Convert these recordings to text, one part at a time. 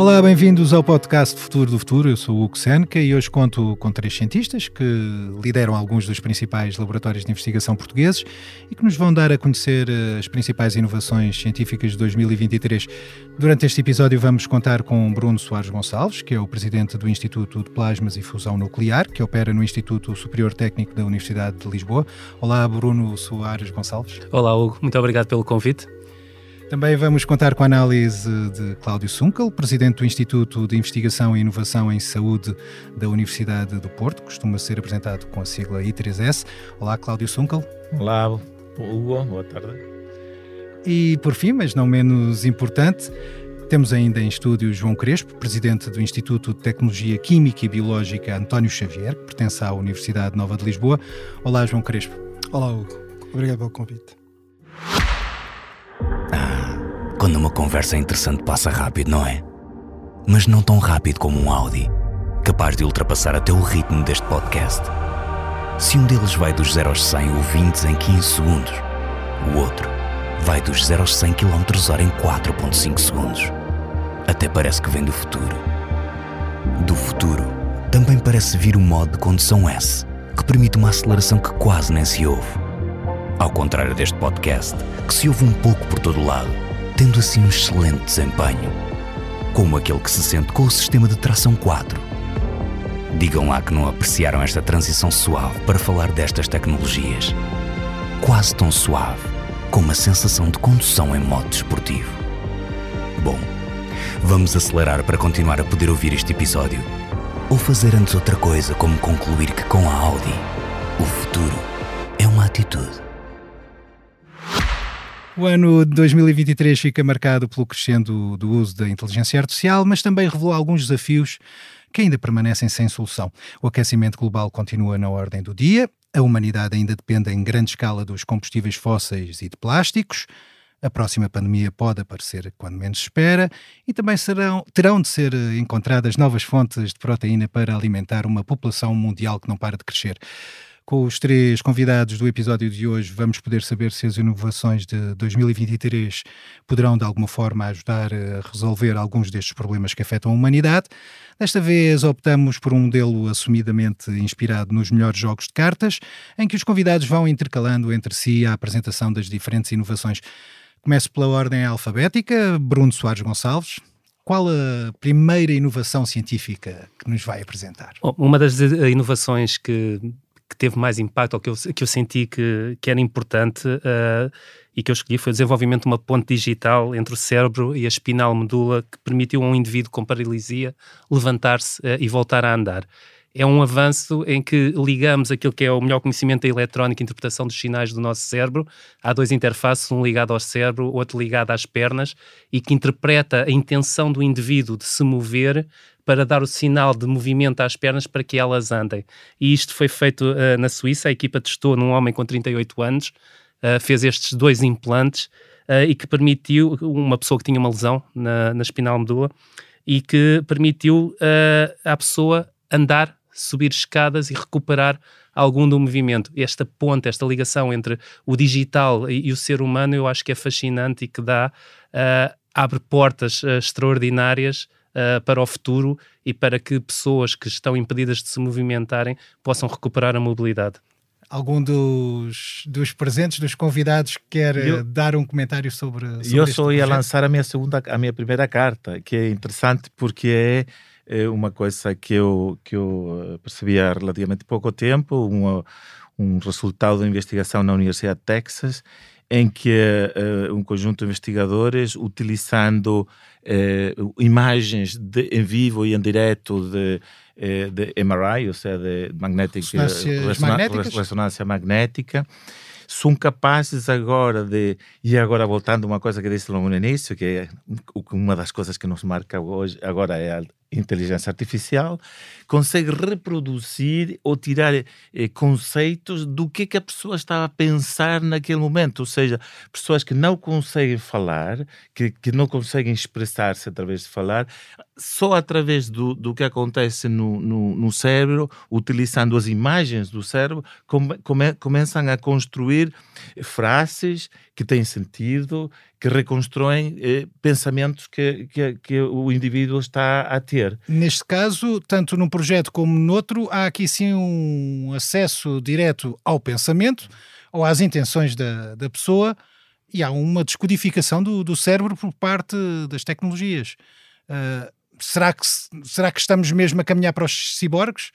Olá, bem-vindos ao podcast Futuro do Futuro. Eu sou o Hugo Seneca e hoje conto com três cientistas que lideram alguns dos principais laboratórios de investigação portugueses e que nos vão dar a conhecer eh, as principais inovações científicas de 2023. Durante este episódio vamos contar com Bruno Soares Gonçalves, que é o presidente do Instituto de Plasmas e Fusão Nuclear, que opera no Instituto Superior Técnico da Universidade de Lisboa. Olá, Bruno Soares Gonçalves. Olá, Hugo. Muito obrigado pelo convite. Também vamos contar com a análise de Cláudio Sunkel, presidente do Instituto de Investigação e Inovação em Saúde da Universidade do Porto, costuma ser apresentado com a sigla I3S. Olá, Cláudio Sunkel. Olá, Hugo, boa tarde. E por fim, mas não menos importante, temos ainda em estúdio João Crespo, presidente do Instituto de Tecnologia Química e Biológica António Xavier, que pertence à Universidade Nova de Lisboa. Olá, João Crespo. Olá, Hugo. Obrigado pelo convite. Quando uma conversa interessante passa rápido, não é? Mas não tão rápido como um Audi, capaz de ultrapassar até o ritmo deste podcast. Se um deles vai dos 0 aos 100 ouvintes em 15 segundos, o outro vai dos 0 aos 100 km h em 4.5 segundos. Até parece que vem do futuro. Do futuro, também parece vir o modo de condução S, que permite uma aceleração que quase nem se ouve. Ao contrário deste podcast, que se ouve um pouco por todo lado tendo assim um excelente desempenho, como aquele que se sente com o sistema de tração 4. Digam lá que não apreciaram esta transição suave para falar destas tecnologias. Quase tão suave como a sensação de condução em modo desportivo. Bom, vamos acelerar para continuar a poder ouvir este episódio. Ou fazer antes outra coisa, como concluir que com a Audi, o futuro é uma atitude. O ano de 2023 fica marcado pelo crescendo do uso da inteligência artificial, mas também revelou alguns desafios que ainda permanecem sem solução. O aquecimento global continua na ordem do dia, a humanidade ainda depende em grande escala dos combustíveis fósseis e de plásticos. A próxima pandemia pode aparecer quando menos espera e também serão, terão de ser encontradas novas fontes de proteína para alimentar uma população mundial que não para de crescer. Com os três convidados do episódio de hoje, vamos poder saber se as inovações de 2023 poderão, de alguma forma, ajudar a resolver alguns destes problemas que afetam a humanidade. Desta vez, optamos por um modelo assumidamente inspirado nos melhores jogos de cartas, em que os convidados vão intercalando entre si a apresentação das diferentes inovações. Começo pela ordem alfabética. Bruno Soares Gonçalves, qual a primeira inovação científica que nos vai apresentar? Uma das inovações que que teve mais impacto, ou que eu, que eu senti que, que era importante uh, e que eu escolhi foi o desenvolvimento de uma ponte digital entre o cérebro e a espinal medula que permitiu a um indivíduo com paralisia levantar-se uh, e voltar a andar. É um avanço em que ligamos aquilo que é o melhor conhecimento da eletrónica e interpretação dos sinais do nosso cérebro. Há dois interfaces, um ligado ao cérebro, outro ligado às pernas, e que interpreta a intenção do indivíduo de se mover para dar o sinal de movimento às pernas para que elas andem. E isto foi feito uh, na Suíça, a equipa testou num homem com 38 anos, uh, fez estes dois implantes uh, e que permitiu, uma pessoa que tinha uma lesão na, na espinal medula, e que permitiu à pessoa andar, subir escadas e recuperar algum do movimento. Esta ponte, esta ligação entre o digital e, e o ser humano, eu acho que é fascinante e que dá, abre portas extraordinárias uh, para o futuro e para que pessoas que estão impedidas de se movimentarem possam recuperar a mobilidade. Algum dos, dos presentes, dos convidados, quer eu, eh, dar um comentário sobre, sobre Eu só ia lançar a minha segunda, a minha primeira carta, que é interessante porque é, é uma coisa que eu, que eu eh, percebi há relativamente pouco tempo, um, um resultado da investigação na Universidade de Texas, em que uh, um conjunto de investigadores, utilizando uh, imagens de, em vivo e em direto de, uh, de MRI, ou seja, de magnética, ressonância, ressonância magnética, são capazes agora de. E agora, voltando a uma coisa que disse no início, que é uma das coisas que nos marca hoje, agora é a inteligência artificial, consegue reproduzir ou tirar eh, conceitos do que, que a pessoa estava a pensar naquele momento. Ou seja, pessoas que não conseguem falar, que, que não conseguem expressar-se através de falar, só através do, do que acontece no, no, no cérebro, utilizando as imagens do cérebro, come, come, começam a construir frases que têm sentido, que reconstroem eh, pensamentos que, que, que, o indivíduo está a ter. Neste caso, tanto num projeto como no outro, há aqui sim um acesso direto ao pensamento ou às intenções da, da pessoa e há uma descodificação do, do cérebro por parte das tecnologias. Uh, será, que, será que estamos mesmo a caminhar para os ciborgues?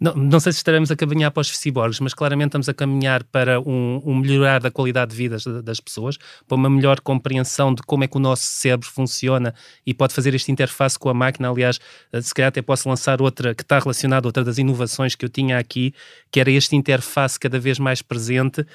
Não, não sei se estaremos a caminhar para os ciborgues, mas claramente estamos a caminhar para um, um melhorar da qualidade de vida das pessoas, para uma melhor compreensão de como é que o nosso cérebro funciona e pode fazer esta interface com a máquina. Aliás, eh, se calhar até posso lançar outra que está relacionada, outra das inovações que eu tinha aqui, que era este interface cada vez mais presente uh,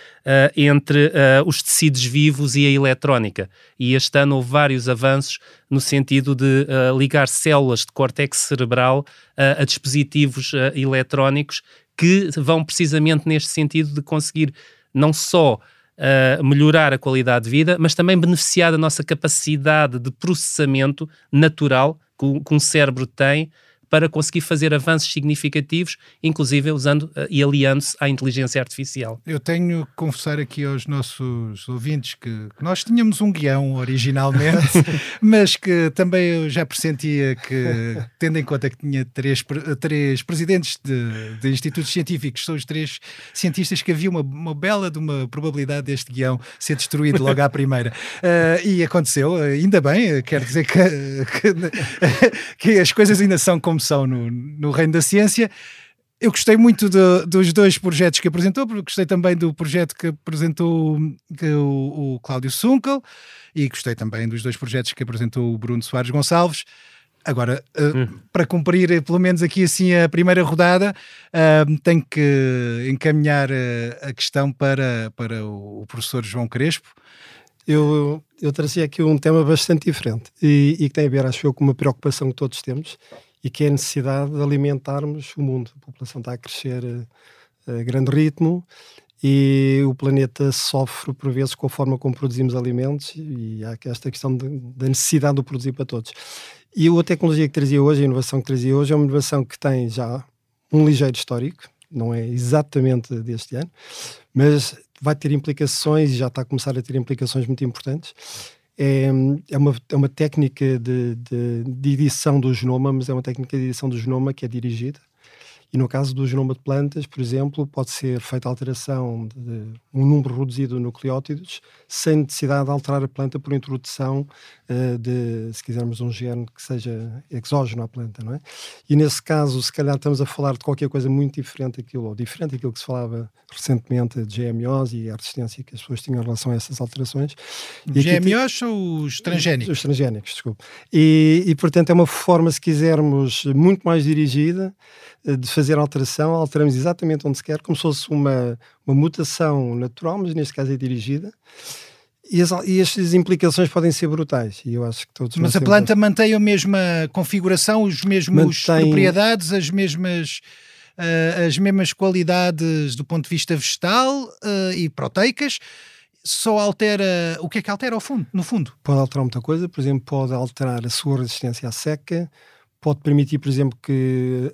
entre uh, os tecidos vivos e a eletrónica. E este ano houve vários avanços no sentido de uh, ligar células de córtex cerebral a dispositivos uh, eletrónicos que vão precisamente neste sentido de conseguir não só melhorar a qualidade de vida, mas também beneficiar da nossa capacidade de processamento natural que, que um cérebro tem para conseguir fazer avanços significativos, inclusive usando uh, e aliando-se à inteligência artificial. Eu tenho que confessar aqui aos nossos ouvintes que, que nós tínhamos um guião originalmente, mas que também eu já pressentia que, tendo em conta que tinha três, três presidentes de, de institutos científicos, são os três cientistas, que havia uma, uma bela de uma probabilidade deste guião ser destruído logo à primeira. Uh, e aconteceu, ainda bem, quero dizer que, que, que as coisas ainda são como são no, no reino da ciência. Eu gostei muito de, dos dois projetos que apresentou, porque gostei também do projeto que apresentou que o, o Cláudio Sunkel e gostei também dos dois projetos que apresentou o Bruno Soares Gonçalves. Agora, uh, hum. para cumprir eh, pelo menos aqui assim a primeira rodada, uh, tenho que encaminhar uh, a questão para, para o, o professor João Crespo. Eu, eu trazia aqui um tema bastante diferente e, e que tem a ver, acho eu, com uma preocupação que todos temos e que é a necessidade de alimentarmos o mundo. A população está a crescer a, a grande ritmo e o planeta sofre por vezes com a forma como produzimos alimentos e há esta questão de, da necessidade de produzir para todos. E a tecnologia que trazia hoje, a inovação que trazia hoje, é uma inovação que tem já um ligeiro histórico, não é exatamente deste ano, mas vai ter implicações e já está a começar a ter implicações muito importantes é, é, uma, é uma técnica de, de, de, edição do genoma, mas é uma técnica de edição do genoma que é dirigida e no caso do genoma de plantas, por exemplo, pode ser feita alteração de um número reduzido de nucleótidos sem necessidade de alterar a planta por introdução uh, de, se quisermos, um gene que seja exógeno à planta, não é? E nesse caso, se calhar estamos a falar de qualquer coisa muito diferente daquilo, ou diferente daquilo que se falava recentemente de GMOs e a resistência que as pessoas tinham em relação a essas alterações. E GMOs ou os transgénicos? Os transgénicos, desculpe. E, e, portanto, é uma forma, se quisermos, muito mais dirigida de fazer alteração, alteramos exatamente onde se quer, como se fosse uma, uma mutação natural, mas neste caso é dirigida. E, as, e estas implicações podem ser brutais. E eu acho que todos Mas a planta mantém a mesma configuração, os mesmos mantém... propriedades, as mesmas, uh, as mesmas qualidades do ponto de vista vegetal uh, e proteicas. Só altera. O que é que altera ao fundo, no fundo? Pode alterar muita coisa, por exemplo, pode alterar a sua resistência à seca, pode permitir, por exemplo, que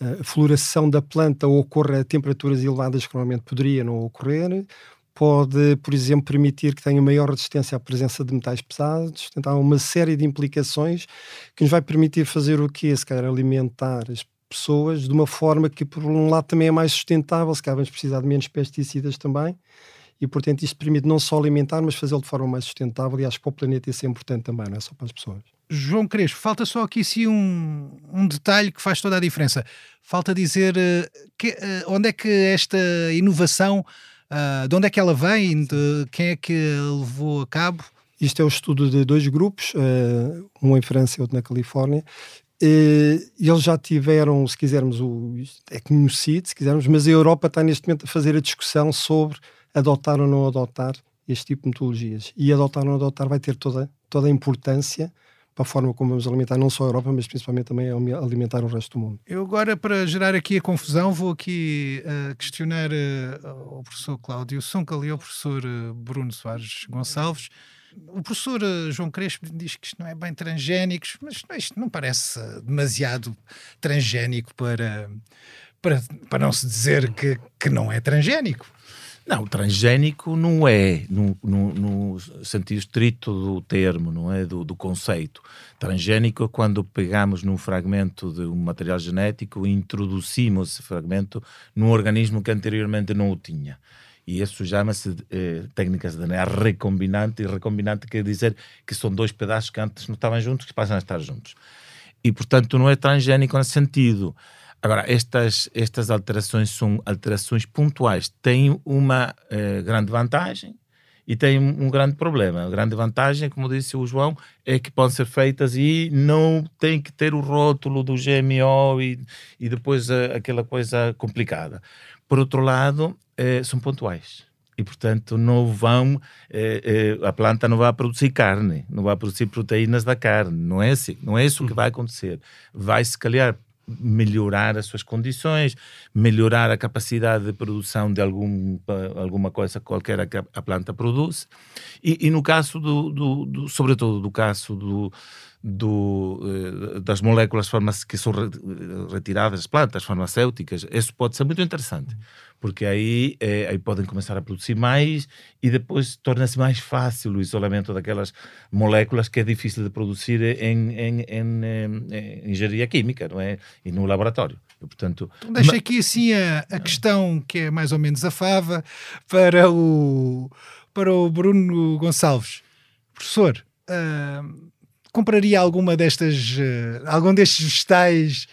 eh, a floração da planta ocorra a temperaturas elevadas que normalmente poderia não ocorrer, pode, por exemplo, permitir que tenha maior resistência à presença de metais pesados. Portanto, há uma série de implicações que nos vai permitir fazer o quê? Se calhar alimentar as pessoas de uma forma que, por um lado, também é mais sustentável, se calhar vamos precisar de menos pesticidas também. E, portanto, isto permite não só alimentar, mas fazê-lo de forma mais sustentável. E acho que para o planeta isso é importante também, não é só para as pessoas. João Crespo, falta só aqui sim um, um detalhe que faz toda a diferença. Falta dizer uh, que, uh, onde é que esta inovação, uh, de onde é que ela vem, de quem é que levou a cabo? Isto é o estudo de dois grupos, um em França e outro na Califórnia. eles já tiveram, se quisermos, o, é conhecido, se quisermos, mas a Europa está neste momento a fazer a discussão sobre adotar ou não adotar este tipo de metodologias. E adotar ou não adotar vai ter toda, toda a importância para a forma como vamos alimentar não só a Europa, mas principalmente também alimentar o resto do mundo. Eu agora, para gerar aqui a confusão, vou aqui uh, questionar uh, o professor Cláudio Suncal e ao professor uh, Bruno Soares Gonçalves. O professor João Crespo diz que isto não é bem transgénico, mas isto não parece demasiado transgénico para, para, para não se dizer que, que não é transgénico. Não, transgénico não é, no, no, no, sentido estrito do termo, não é do, do, conceito. Transgénico é quando pegamos num fragmento de um material genético e introduzimos esse fragmento num organismo que anteriormente não o tinha. E isso chama-se eh, técnicas de DNA recombinante, e recombinante quer dizer que são dois pedaços que antes não estavam juntos, que passam a estar juntos. E, portanto, não é transgénico nesse sentido. Agora, estas, estas alterações são alterações pontuais. Têm uma eh, grande vantagem e tem um, um grande problema. A grande vantagem, como disse o João, é que podem ser feitas e não tem que ter o rótulo do GMO e, e depois eh, aquela coisa complicada. Por outro lado, eh, são pontuais e portanto não vão eh, eh, a planta não vai produzir carne não vai produzir proteínas da carne não é assim não é isso que vai acontecer vai se calhar melhorar as suas condições, melhorar a capacidade de produção de algum, alguma coisa qualquer que a planta produz. E, e no caso do, do, do, sobretudo do caso do, do, eh, das moléculas que são retiradas das plantas farmacêuticas, isso pode ser muito interessante, porque aí, é, aí podem começar a produzir mais e depois torna-se mais fácil o isolamento daquelas moléculas que é difícil de produzir em, em, em, em engenharia química não é? e no laboratório. E, portanto, então deixa aqui assim a, a questão que é mais ou menos a fava para o, para o Bruno Gonçalves. Professor, uh, compraria alguma destas, uh, algum destes vegetais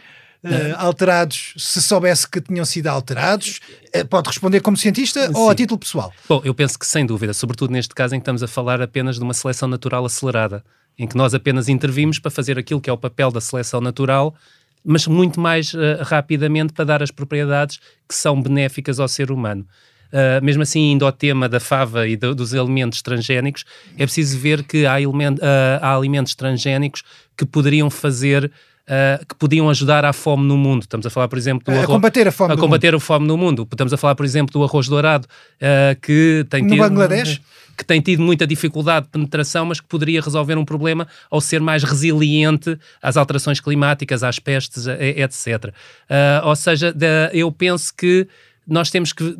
uh, alterados se soubesse que tinham sido alterados? Uh, pode responder como cientista Sim. ou a título pessoal? Bom, eu penso que sem dúvida, sobretudo neste caso em que estamos a falar apenas de uma seleção natural acelerada, em que nós apenas intervimos para fazer aquilo que é o papel da seleção natural mas muito mais uh, rapidamente para dar as propriedades que são benéficas ao ser humano. Uh, mesmo assim, indo ao tema da fava e do, dos elementos transgénicos, é preciso ver que há, element, uh, há alimentos transgénicos que poderiam fazer Uh, que podiam ajudar à fome no mundo. Estamos a falar, por exemplo, do a arroz, combater a fome, a combater a fome no mundo. Estamos a falar, por exemplo, do arroz dourado, uh, que tem no tido, Bangladesh? que tem tido muita dificuldade de penetração, mas que poderia resolver um problema ao ser mais resiliente às alterações climáticas, às pestes, etc. Uh, ou seja, eu penso que nós temos que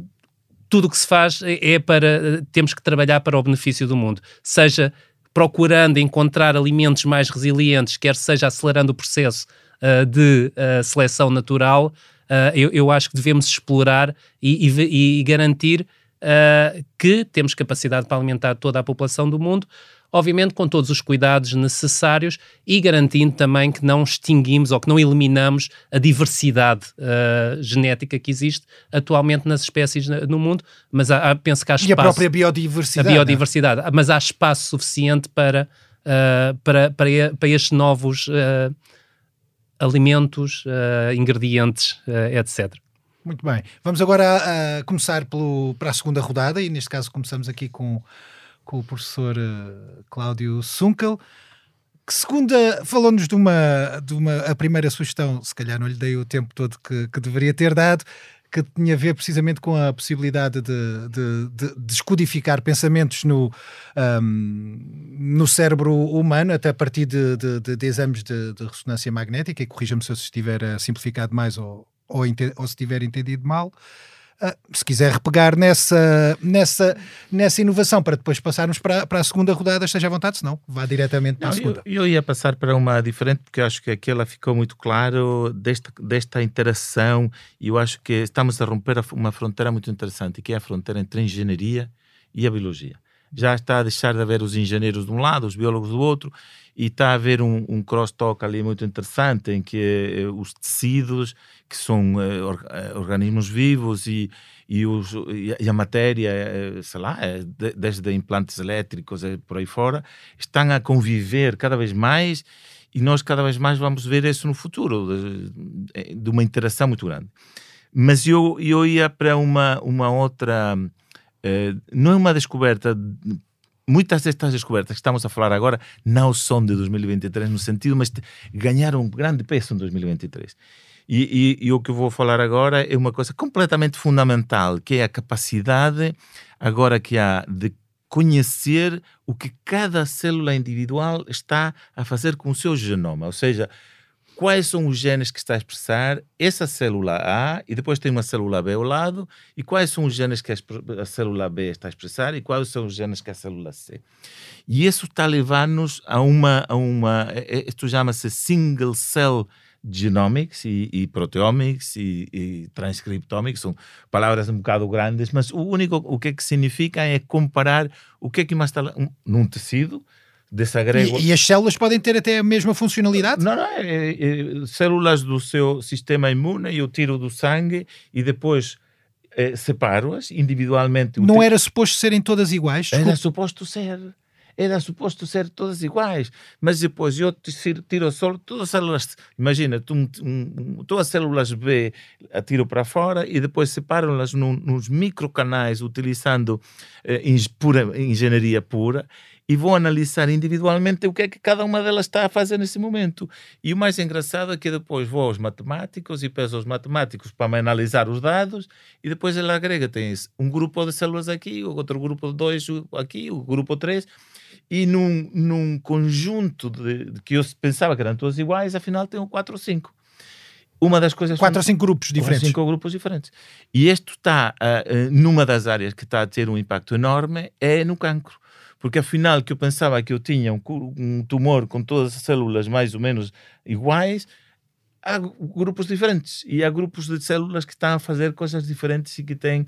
tudo o que se faz é, é para. Temos que trabalhar para o benefício do mundo. Seja procurando encontrar alimentos mais resilientes, quer seja acelerando o processo uh, de uh, seleção natural, uh, eu, eu, acho que devemos explorar e, e, e garantir que temos capacidade para alimentar toda a população do mundo obviamente com todos os cuidados necessários e garantindo também que não extinguimos ou que não eliminamos a diversidade uh, genética que existe atualmente nas espécies no mundo, mas há, penso que há espaço... E a própria biodiversidade. A biodiversidade, não? mas há espaço suficiente para, uh, para, para, para estes novos uh, alimentos, ingredientes, etc. Muito bem. Vamos agora começar pelo, para a segunda rodada e neste caso começamos aqui com com o professor uh, Cláudio Sunkel, que segunda falou-nos de uma, de uma a primeira sugestão, se calhar não lhe dei o tempo todo que, que deveria ter dado, que tinha a ver precisamente com a possibilidade de, de, de descodificar pensamentos no, um, no cérebro humano, até a partir de, de exames de, ressonância magnética, e corrija-me se eu estiver simplificado mais ou, ou, ou se tiver entendido mal. Uh, se quiser repegar nessa, nessa, nessa inovação para depois passarmos para, para a segunda rodada, esteja à vontade, senão vá diretamente para Não, a segunda. Eu, eu, ia passar para uma diferente, porque acho que aquela ficou muito claro desta, desta interação e eu acho que estamos a romper uma fronteira muito interessante, que é a fronteira entre a engenharia e a biologia. Já está a deixar de haver os engenheiros de um lado, os biólogos do outro, e está a haver um, um cross-talk ali muito interessante em que eh, os tecidos, que são eh, or, eh, organismos vivos e, e, os, e, a matéria, sei lá, de, desde implantes elétricos por aí fora, estão a conviver cada vez mais e nós cada vez mais vamos ver isso no futuro, de, de uma interação muito grande. Mas eu, eu ia para uma, uma outra. Não é uma descoberta muitas destas descobertas que estamos a falar agora não são de 2023 no sentido, mas ganharam um grande peso em 2023. E, e, e, o que eu vou falar agora é uma coisa completamente fundamental, que é a capacidade agora que há de conhecer o que cada célula individual está a fazer com o seu genoma, ou seja, quais são os genes que está a expressar? Essa célula A e depois tem uma célula B ao lado. E quais são os genes que a, célula B está a expressar? E quais são os genes que a célula C. E isso está a levar-nos a uma, a uma isto chama-se single cell genomics e, e proteomics e, e, transcriptomics, são palavras um bocado grandes, mas o único o que, é que significa é comparar o que é que mais está um, num tecido, desagrego... E, e, as células podem ter até a mesma funcionalidade? Não, não, é, é, células do seu sistema imune, eu tiro do sangue e depois é, separo-as individualmente. Não era suposto serem todas iguais? Era suposto ser era suposto ser todas iguais, mas depois eu tiro só todas as células, imagina, tu, um, todas as células B atiro para fora e depois separo-las num, nos microcanais utilizando eh, pura, engenharia pura e vou analisar individualmente o que é que cada uma delas está a fazer nesse momento. E o mais engraçado é que depois vou aos matemáticos e peço aos matemáticos para me analisar os dados e depois ele agrega, tens um grupo de células aqui, outro grupo de dois aqui, o grupo três e num, num conjunto de, de, que eu pensava que eram todas iguais, afinal tem quatro ou cinco. Uma das coisas. Quatro ou cinco grupos diferentes. Cinco grupos diferentes. E isto está, uh, numa das áreas que está a ter um impacto enorme, é no cancro. Porque afinal, que eu pensava que eu tinha um, um tumor com todas as células mais ou menos iguais, há grupos diferentes. E há grupos de células que estão a fazer coisas diferentes e que têm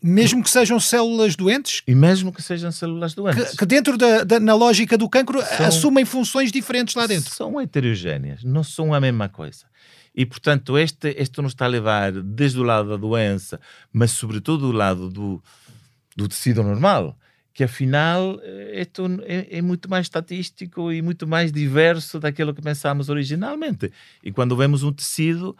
mesmo que sejam células doentes? E mesmo que sejam células doentes. Que, que dentro da, da, na lógica do cancro são, assumem funções diferentes lá dentro. São heterogêneas, não são a mesma coisa. E, portanto, este, este nos está a levar desde o lado da doença, mas sobretudo do lado do, do tecido normal, que afinal isto é, é, muito mais estatístico e muito mais diverso daquilo que pensámos originalmente. E quando vemos um tecido,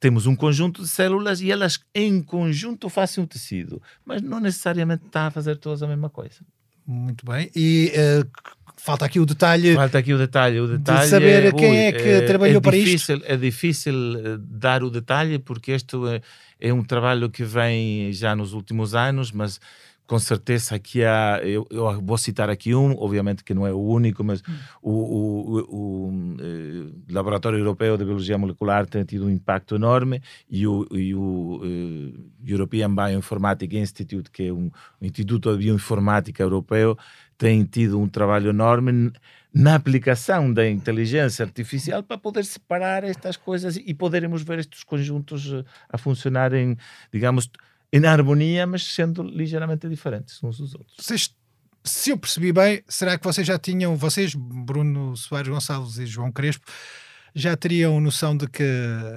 temos um conjunto de células e elas em conjunto fazem um tecido, mas não necessariamente está a fazer todas a mesma coisa. Muito bem. E uh, falta aqui o detalhe. Falta aqui o detalhe. O detalhe de saber é, quem ui, é que é, trabalhou é para difícil, isto. É difícil eh, dar o detalhe porque isto é, é um trabalho que vem já nos últimos anos, mas com certeza aqui há, eu, eu, vou citar aqui um, obviamente que não é o único, mas hum. o, o, o, o eh, Laboratório Europeu de Biologia Molecular tem tido um impacto enorme e o, e uh, European Bioinformatics Institute, que é um, um instituto de bioinformática europeu, tem tido um trabalho enorme na aplicação da inteligência artificial para poder separar estas coisas e podermos ver estes conjuntos eh, a funcionarem, digamos, em harmonia, mas sendo ligeiramente diferentes uns dos outros. Vocês, se eu percebi bem, será que vocês já tinham, vocês, Bruno Soares Gonçalves e João Crespo, já teriam noção de que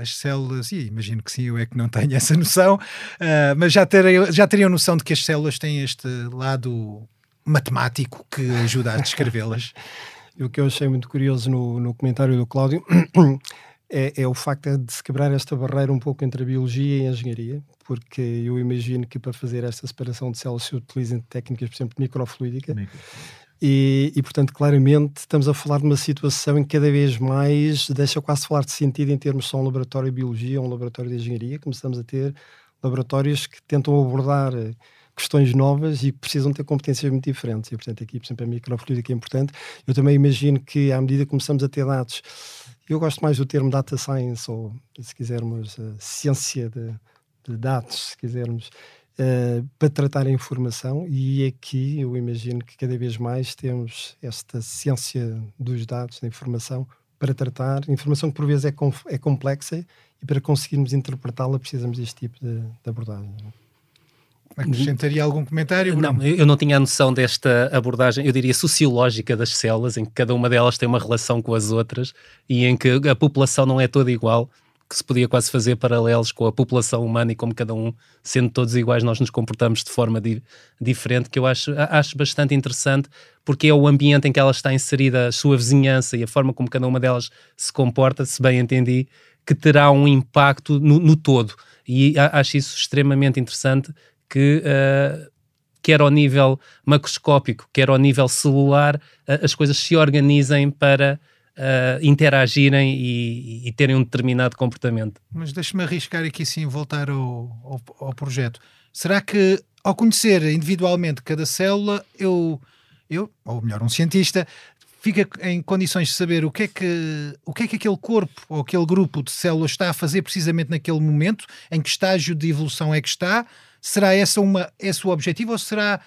as células, e imagino que sim, eu é que não tenho essa noção, uh, mas já teriam, já teriam noção de que as células têm este lado matemático que ajuda a descrevê-las? o que eu achei muito curioso no, no comentário do Cláudio é, é, o facto de se quebrar esta barreira um pouco entre a biologia e a engenharia, porque eu imagino que para fazer esta separação de células se utilizem técnicas, por exemplo, de microfluídica. E, e, portanto, claramente, estamos a falar de uma situação em que cada vez mais deixa quase falar de sentido em termos só um laboratório de biologia ou um laboratório de engenharia. Começamos a ter laboratórios que tentam abordar eh, questões novas e que precisam ter competências muito diferentes. E, portanto, aqui, por exemplo, a microfluídica é importante. Eu também imagino que, à medida que começamos a ter dados, eu gosto mais do termo data science, ou, se quisermos, ciência de de dados, se quisermos, uh, para tratar a informação. E aqui eu imagino que cada vez mais temos esta ciência dos dados, da informação, para tratar informação que por vezes é, é complexa e para conseguirmos interpretá-la precisamos deste tipo de, de abordagem. Acrescentaria algum comentário? Bruno? Não, eu não tinha a noção desta abordagem, eu diria sociológica das células, em que cada uma delas tem uma relação com as outras e em que a população não é toda igual que se podia quase fazer paralelos com a população humana e como cada um, sendo todos iguais, nós nos comportamos de forma di diferente, que eu acho, acho bastante interessante, porque é o ambiente em que ela está inserida, a sua vizinhança e a forma como cada uma delas se comporta, se bem entendi, que terá um impacto no, no todo. E acho isso extremamente interessante que. Uh, quer ao nível macroscópico, quer ao nível celular, uh, as coisas se organizem para uh, interagirem e, e, terem um determinado comportamento. Mas deixe-me arriscar aqui sim voltar ao, ao, ao, projeto. Será que ao conhecer individualmente cada célula, eu, eu, ou melhor, um cientista, fica em condições de saber o que é que, o que, é que aquele corpo ou aquele grupo de células está a fazer precisamente naquele momento, em que estágio de evolução é que está? Será essa uma, esse o objetivo ou será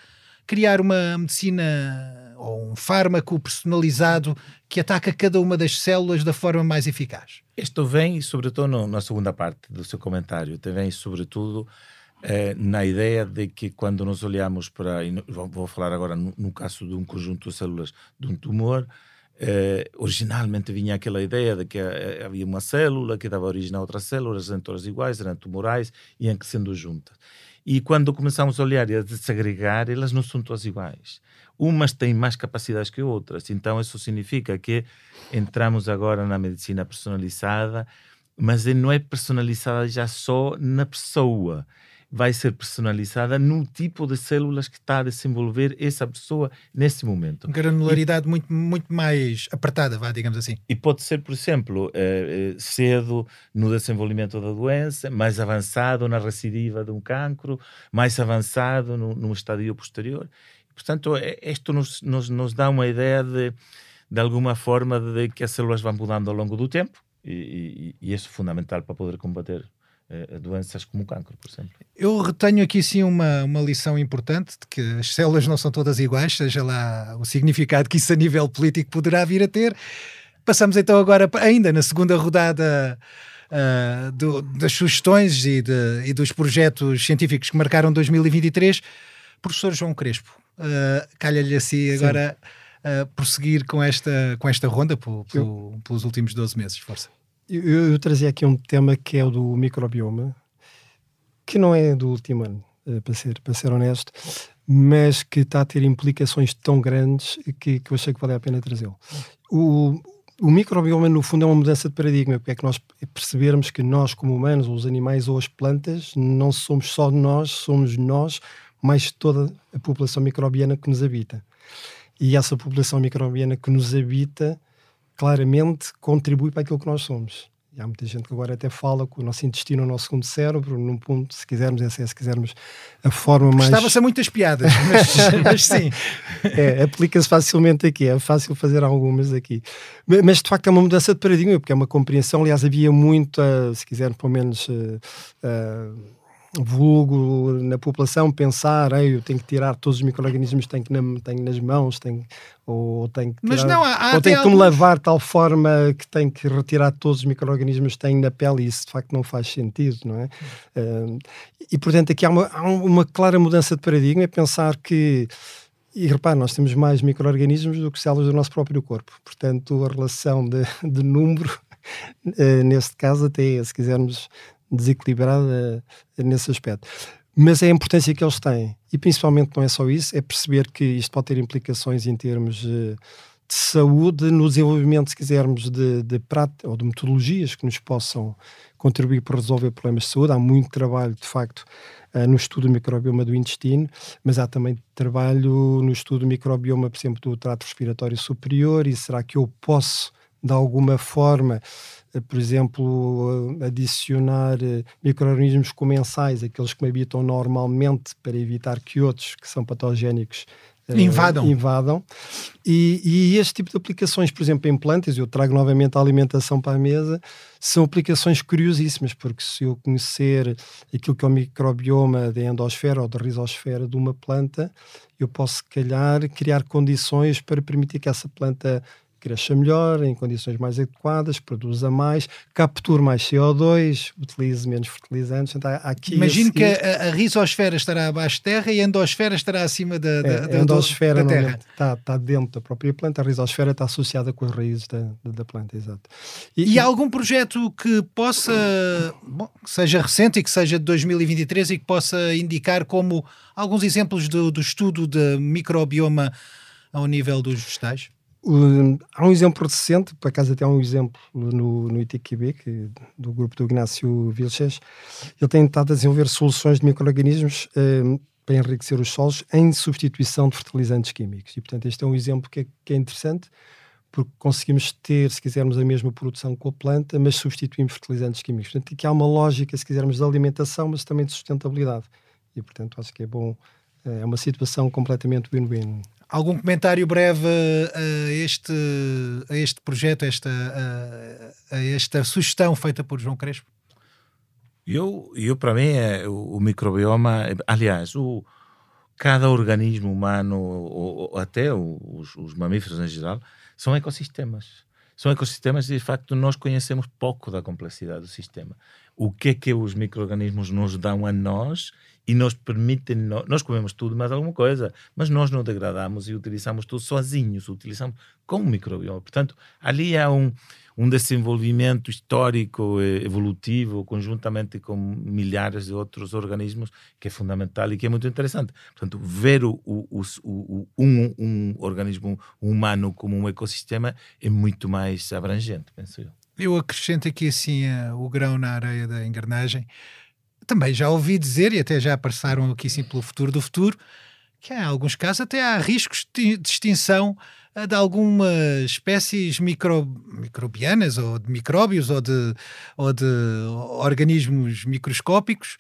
criar uma medicina ou um fármaco personalizado que ataca cada uma das células da forma mais eficaz? Isto vem, sobretudo, no, na segunda parte do seu comentário, vem, sobretudo, eh, na ideia de que quando nós olhamos para, e vou falar agora no, no caso de um conjunto de células de um tumor, eh, originalmente vinha aquela ideia de que eh, havia uma célula que dava origem a outras células, eram todas iguais, eram tumorais, iam crescendo juntas. E quando começamos a olhar e a desagregar, elas não são todas iguais. Umas têm mais capacidades que outras. Então, isso significa que entramos agora na medicina personalizada, mas não é personalizada já só na pessoa vai ser personalizada no tipo de células que está a desenvolver essa pessoa nesse momento. Granularidade e, muito, muito mais apertada, vá, digamos assim. E pode ser, por exemplo, eh, eh, cedo no desenvolvimento da doença, mais avançado na recidiva de um cancro, mais avançado no, no estadio posterior. Portanto, é, isto nos, nos, nos dá uma ideia de, de alguma forma, de que as células vão mudando ao longo do tempo e, e, e isso é fundamental para poder combater uh, doenças como o cancro, por exemplo. Eu retenho aqui sim uma, uma lição importante de que as células não são todas iguais, seja lá o significado que isso a nível político poderá vir a ter. Passamos então agora, ainda na segunda rodada uh, do, das sugestões e, de, e, dos projetos científicos que marcaram 2023. Professor João Crespo, uh, calha-lhe assim agora uh, prosseguir com esta, com esta ronda por, por, pelos últimos 12 meses. Força. Eu, eu, trazia aqui um tema que é o do microbioma, que não é do último ano, eh, para ser, para ser honesto, mas que está a ter implicações tão grandes que, que eu achei que vale a pena trazê-lo. O, o microbioma, no fundo, é uma mudança de paradigma, porque é que nós percebermos que nós, como humanos, ou os animais ou as plantas, não somos só nós, somos nós, mais toda a população microbiana que nos habita. E essa população microbiana que nos habita claramente contribui para aquilo que nós somos. E há muita gente que agora até fala que o nosso intestino é o nosso segundo cérebro, num ponto, se quisermos, essa é, se quisermos, a forma mais. Estava-se a muitas piadas, mas, mas sim. É, aplica-se facilmente aqui, é fácil fazer algumas aqui. Mas de facto é uma mudança de paradigma, porque é uma compreensão. Aliás, havia muita, se quisermos, pelo menos. Uh, uh, vulgo na população pensar, eu tenho que tirar todos os micro-organismos que tenho, na, tenho nas mãos, tenho, ou tenho que tirar, Mas não, há, ou tenho que me lavar de tal forma que tenho que retirar todos os micro-organismos que tenho na pele e isso de facto não faz sentido, não é? Uh, e portanto aqui há uma, há uma clara mudança de paradigma, é pensar que e repare, nós temos mais micro-organismos do que células do nosso próprio corpo. Portanto, a relação de, de número, uh, neste caso, até se quisermos desequilibrada nesse aspecto. Mas é a importância que eles têm. E principalmente não é só isso, é perceber que isto pode ter implicações em termos de, de saúde, no desenvolvimento, se quisermos, de, de prática ou de metodologias que nos possam contribuir para resolver problemas de saúde. Há muito trabalho, de facto, uh, no estudo do microbioma do intestino, mas há também trabalho no estudo do microbioma, por exemplo, do trato respiratório superior. E será que eu posso, de alguma forma, eh, por exemplo, eh, adicionar eh, micro-organismos comensais, aqueles que me habitam normalmente, para evitar que outros que são patogénicos invadam. invadam. E, e, este tipo de aplicações, por exemplo, em plantas, eu trago novamente a alimentação para a mesa, são aplicações curiosíssimas, porque se eu conhecer aquilo que é o microbioma da endosfera ou da rizosfera de uma planta, eu posso, se calhar, criar condições para permitir que essa planta cresça melhor, em condições mais adequadas, produza mais, capture mais CO2, utilize menos fertilizantes. Então, aqui Imagino que a, a, risosfera estará abaixo de terra e a endosfera estará acima da, da, é, a endosfera da terra. Está, está dentro da própria planta, a risosfera está associada com as raízes da, da, da planta, exato. E, e, há algum projeto que possa, bom, que seja recente e que seja de 2023 e que possa indicar como alguns exemplos do, do estudo de microbioma ao nível dos vegetais? Uh, há um exemplo recente, por acaso até há um exemplo no, no ITQB, que, do grupo do Ignácio Vilches. Ele tem tentado desenvolver soluções de micro-organismos uh, para enriquecer os solos em substituição de fertilizantes químicos. E, portanto, este é um exemplo que é, que é interessante, porque conseguimos ter, se quisermos, a mesma produção com a planta, mas substituímos fertilizantes químicos. Portanto, aqui há uma lógica, se quisermos, de alimentação, mas também de sustentabilidade. E, portanto, acho que é bom É uma situação completamente win-win. Algum comentário breve a este, a este projeto, a esta, a, esta sugestão feita por João Crespo? Eu, eu para mim, é, o, o microbioma, aliás, o, cada organismo humano, ou, ou até os, os, mamíferos em geral, são ecossistemas. São ecossistemas e, de facto, nós conhecemos pouco da complexidade do sistema. O que é que os micro-organismos nos dão a nós e nos permitem. Nós comemos tudo mais alguma coisa, mas nós não degradamos e utilizamos tudo sozinhos, utilizamos com o microbioma. Portanto, ali há um, um desenvolvimento histórico, evolutivo, conjuntamente com milhares de outros organismos, que é fundamental e que é muito interessante. Portanto, ver o, o, o, um, um organismo humano como um ecossistema é muito mais abrangente, penso eu. Eu acrescento aqui assim o grão na areia da engrenagem também já ouvi dizer, e até já passaram aqui sim pelo futuro do futuro, que em alguns casos até há riscos de extinção eh, de algumas espécies micro, microbianas ou de micróbios ou de, ou de organismos microscópicos.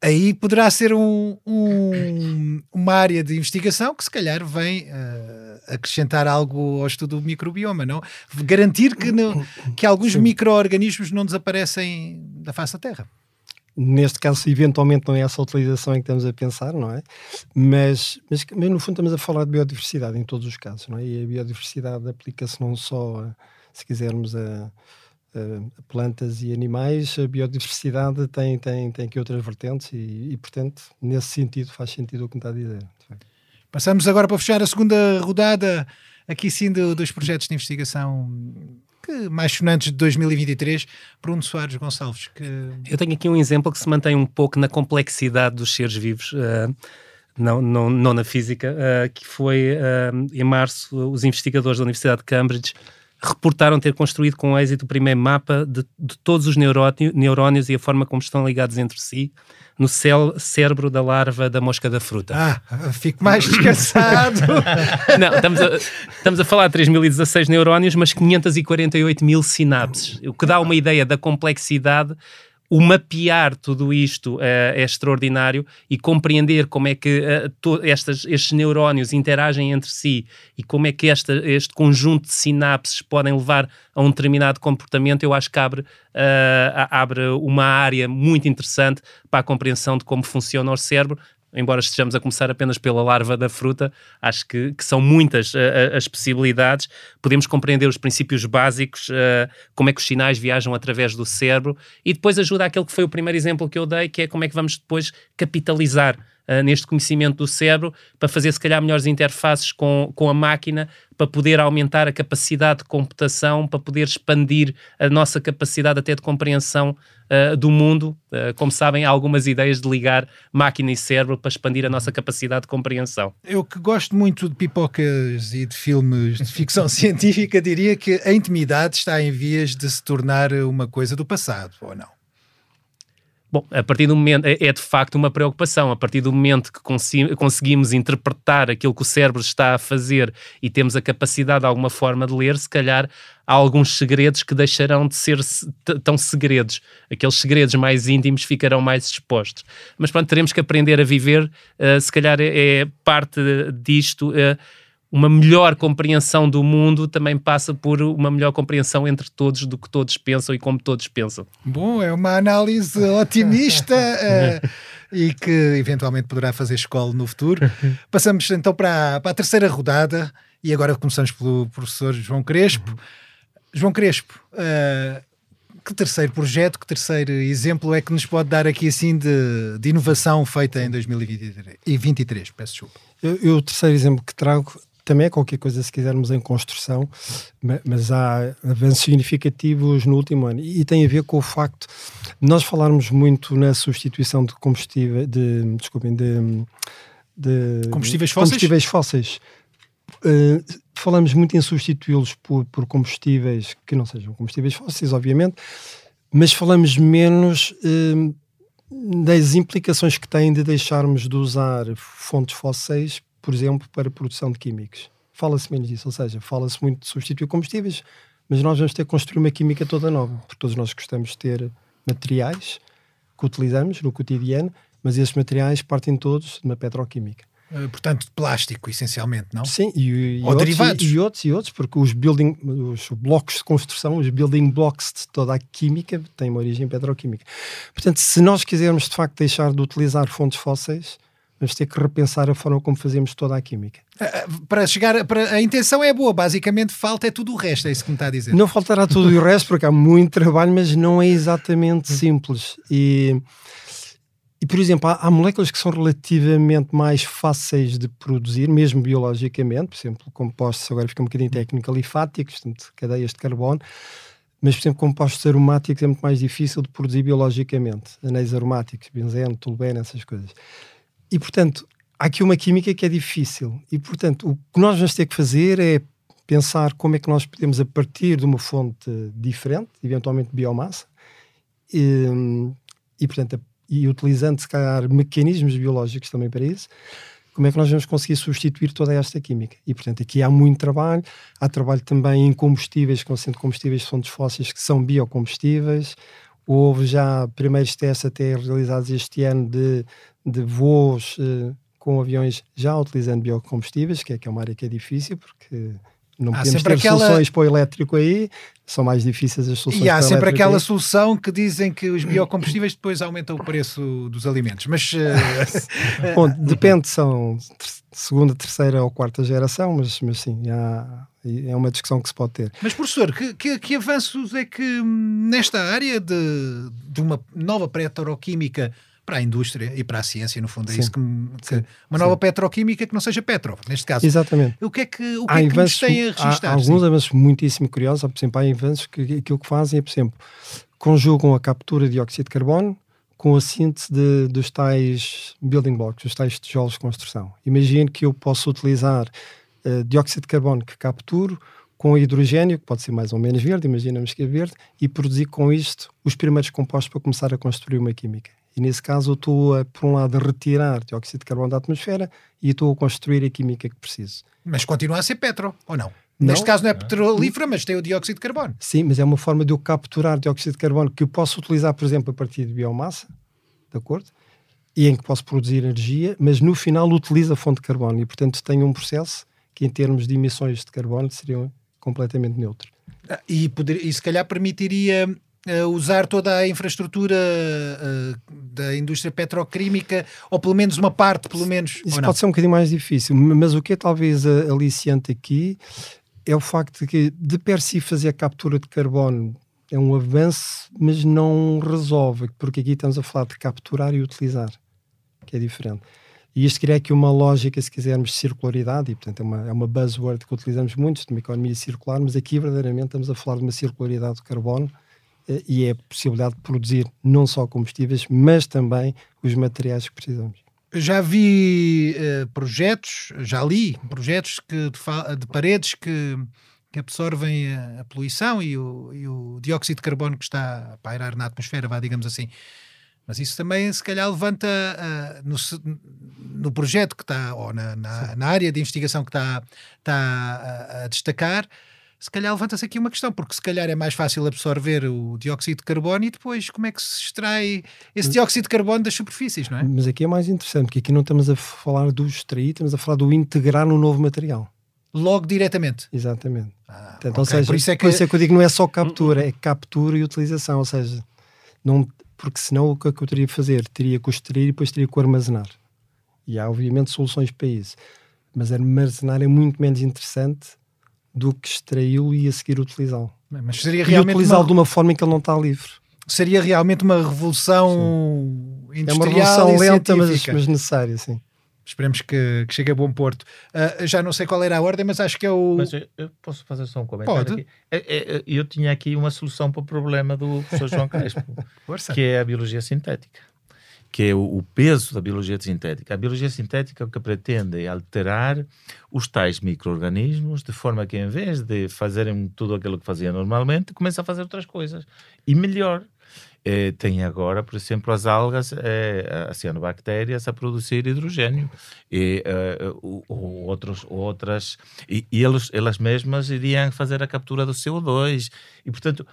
Aí poderá ser um, um, uma área de investigação que se calhar vem uh, acrescentar algo ao estudo do microbioma, não? Garantir que, não, que alguns micro-organismos não desaparecem da face da Terra neste caso, eventualmente não é essa utilização em que estamos a pensar, não é? Mas, mas, mas, no fundo estamos a falar de biodiversidade em todos os casos, não é? E a biodiversidade aplica-se não só, a, se quisermos, a, a, plantas e animais, a biodiversidade tem, tem, tem aqui outras vertentes e, e, portanto, nesse sentido faz sentido o que me está a dizer. Passamos agora para fechar a segunda rodada aqui sim do, dos projetos de investigação que mais sonantes de 2023, Bruno Soares Gonçalves. Que... Eu tenho aqui um exemplo que se mantém um pouco na complexidade dos seres vivos. Uh, não, não, não, na física, uh, que foi uh, em março os investigadores da Universidade de Cambridge reportaram ter construído com êxito o primeiro mapa de, de todos os neurónios e a forma como estão ligados entre si no cérebro da larva da mosca da fruta. Ah, fico mais descansado. Não, estamos a, estamos a falar de 3.016 neurónios, mas 548 mil sinapses, o que dá uma ideia da complexidade o mapear tudo isto uh, é extraordinário e compreender como é que uh, estas, estes neurónios interagem entre si e como é que esta, este conjunto de sinapses podem levar a um determinado comportamento, eu acho que abre, uh, abre uma área muito interessante para a compreensão de como funciona o cérebro, embora estejamos a começar apenas pela larva da fruta, acho que, que são muitas uh, as possibilidades. Podemos compreender os princípios básicos, uh, como é que os sinais viajam através do cérebro, e depois ajuda aquele que foi o primeiro exemplo que eu dei, que é como é que vamos depois capitalizar uh, neste conhecimento do cérebro para fazer, se calhar, melhores interfaces com, com a máquina, para poder aumentar a capacidade de computação, para poder expandir a nossa capacidade até de compreensão uh, do mundo. Uh, como sabem, há algumas ideias de ligar máquina e cérebro para expandir a nossa capacidade de compreensão. Eu que gosto muito de pipocas e de filmes de ficção científica, diria que a intimidade está em vias de se tornar uma coisa do passado, ou não? Bom, a partir do momento, é, é, de facto uma preocupação, a partir do momento que conseguimos interpretar aquilo que o cérebro está a fazer e temos a capacidade de alguma forma de ler, se calhar há alguns segredos que deixarão de ser tão segredos. Aqueles segredos mais íntimos ficarão mais expostos. Mas pronto, teremos que aprender a viver, uh, se calhar é, é parte disto. Uh, uma melhor compreensão do mundo também passa por uma melhor compreensão entre todos do que todos pensam e como todos pensam. Bom, é uma análise otimista uh, e que eventualmente poderá fazer escola no futuro. Passamos então para a, para a terceira rodada e agora começamos pelo professor João Crespo. João Crespo, uh, que terceiro projeto, que terceiro exemplo é que nos pode dar aqui assim de, de inovação feita em 2023? Peço desculpa. Eu, eu, o terceiro exemplo que trago também é qualquer coisa se quisermos em construção, mas há avanços significativos no último ano e tem a ver com o facto de nós falarmos muito na substituição de combustível, de, desculpem, de, de combustíveis fósseis. Combustíveis fósseis. Uh, falamos muito em substituí-los por, por combustíveis que não sejam combustíveis fósseis, obviamente, mas falamos menos uh, das implicações que têm de deixarmos de usar fontes fósseis por exemplo, para a produção de químicos. Fala-se menos disso, ou seja, fala-se muito de substituir combustíveis, mas nós vamos ter que construir uma química toda nova, porque todos nós gostamos de ter materiais que utilizamos no cotidiano mas esses materiais partem todos de uma petroquímica. Uh, portanto, de plástico, essencialmente, não? Sim, e, e Ou outros, derivados. E, e outros, e outros, porque os building, os blocos de construção, os building blocks de toda a química têm uma origem petroquímica. Portanto, se nós quisermos de facto deixar de utilizar fontes fósseis, vamos ter que repensar a forma como fazemos toda a química. Uh, para chegar, para, a intenção é boa, basicamente falta é tudo o resto, é isso que me está a dizer. Não faltará tudo o resto, porque há muito trabalho, mas não é exatamente simples. E, e por exemplo, há, há, moléculas que são relativamente mais fáceis de produzir, mesmo biologicamente, por exemplo, compostos, agora fica um bocadinho técnico, alifáticos, portanto, cadeias de carbono, mas, por exemplo, compostos aromáticos é muito mais difícil de produzir biologicamente, anéis aromáticos, benzeno, tolueno, essas coisas. E, portanto, há aqui uma química que é difícil. E, portanto, o que nós vamos ter que fazer é pensar como é que nós podemos, a partir de uma fonte diferente, eventualmente biomassa, e, e portanto, e utilizando, se calhar, mecanismos biológicos também para isso, como é que nós vamos conseguir substituir toda esta química? E, portanto, aqui há muito trabalho. Há trabalho também em combustíveis, que sendo combustíveis de fontes fósseis, que são biocombustíveis. Houve já primeiros testes até realizados este ano de, de voos eh, com aviões já utilizando biocombustíveis, que é, que é uma área que é difícil, porque não há podemos ter aquela... soluções para o elétrico aí, são mais difíceis as soluções E há sempre aquela aí. solução que dizem que os biocombustíveis depois aumentam o preço dos alimentos, mas... Uh... Bom, depende, são segunda, terceira ou quarta geração, mas, mas sim, há, é uma discussão que se pode ter. Mas professor, que, que, que avanços é que hum, nesta área de, de uma nova petroquímica para a indústria e para a ciência, no fundo, é sim, isso que, que sim, uma nova sim. petroquímica que não seja petro, neste caso. Exatamente. O que é que, o que, há é que nos avanços, tem a registrar? Há, há alguns avanços muitíssimo curiosos, por exemplo, há avanços que aquilo que fazem é, por exemplo, conjugam a captura de dióxido de carbono com a síntese de, dos tais building blocks, os tais tijolos de construção. Imagino que eu posso utilizar uh, dióxido de carbono que capturo com hidrogênio, que pode ser mais ou menos verde, imaginamos que é verde, e produzir com isto os primeiros compostos para começar a construir uma química. E nesse caso eu estou, a, por um lado, a retirar dióxido de carbono da atmosfera e estou a construir a química que preciso. Mas continua a ser petro, ou não? Não. Neste caso não é petrolífera, mas tem o dióxido de carbono. Sim, mas é uma forma de eu capturar dióxido de carbono que eu posso utilizar, por exemplo, a partir de biomassa, de acordo? E em que posso produzir energia, mas no final utiliza a fonte de carbono e, portanto, tenho um processo que, em termos de emissões de carbono, seria completamente neutro. Ah, E, poder, e se calhar permitiria uh, usar toda a infraestrutura uh, da indústria petroquímica, ou pelo menos uma parte, pelo menos. Isso pode ser um bocadinho mais difícil, mas o que é talvez a- aliciante aqui é o facto de que, de per si, fazer a captura de carbono é um avanço, mas não resolve, porque aqui estamos a falar de capturar e utilizar, que é diferente. E isto cria aqui uma lógica, se quisermos, de circularidade, e portanto é uma, é uma buzzword que utilizamos muito, de uma economia circular, mas aqui verdadeiramente estamos a falar de uma circularidade do carbono eh, e é a possibilidade de produzir não só combustíveis, mas também os materiais que precisamos. Já vi uh, projetos, já li projetos que, de, de paredes que, que absorvem a, a poluição e o, e o dióxido de carbono que está a pairar na atmosfera, vá, digamos assim. Mas isso também, se calhar, levanta uh, no, no projeto que está, ou na, na, na área de investigação que está, está a, a destacar, se calhar levanta-se aqui uma questão, porque se calhar é mais fácil absorver o dióxido de carbono e depois como é que se extrai esse dióxido de carbono das superfícies, não é? Mas aqui é mais interessante, porque aqui não estamos a falar do extrair, estamos a falar do integrar no novo material. Logo diretamente. Exatamente. Ah, Portanto, ou ok. seja, por isso é que, eu digo não é só captura, é captura e utilização. Ou seja, não, porque senão o que é que eu teria que fazer? Teria que o extrair e depois teria que o armazenar. E há, obviamente, soluções para isso. Mas armazenar é muito menos interessante do que extraí-lo e a seguir utilizá-lo. mas seria E realmente, utilizá-lo uma, de uma forma em que ele não está livre. seria realmente uma revolução É uma industrial revolução e lenta, mas, mas necessária, sim. Esperemos que, que chegue a bom porto. Ah, já não sei qual era a ordem, mas acho que é o... Mas eu, eu posso fazer só um comentário Pode. aqui? É- é- é- eu tinha aqui uma solução para o problema do professor João Crespo, que é a biologia sintética. Que é o, o peso da biologia sintética. A biologia sintética o que pretende é alterar os tais micro-organismos de forma que, em vez de fazerem tudo aquilo que fazia normalmente, começa a fazer outras coisas. E melhor. Eh, tem agora, por exemplo, as algas, eh, as cianobactérias a produzir hidrogênio e eh, o- o- outros, outras e, e eles, elas mesmas iriam fazer a captura do CO2 e portanto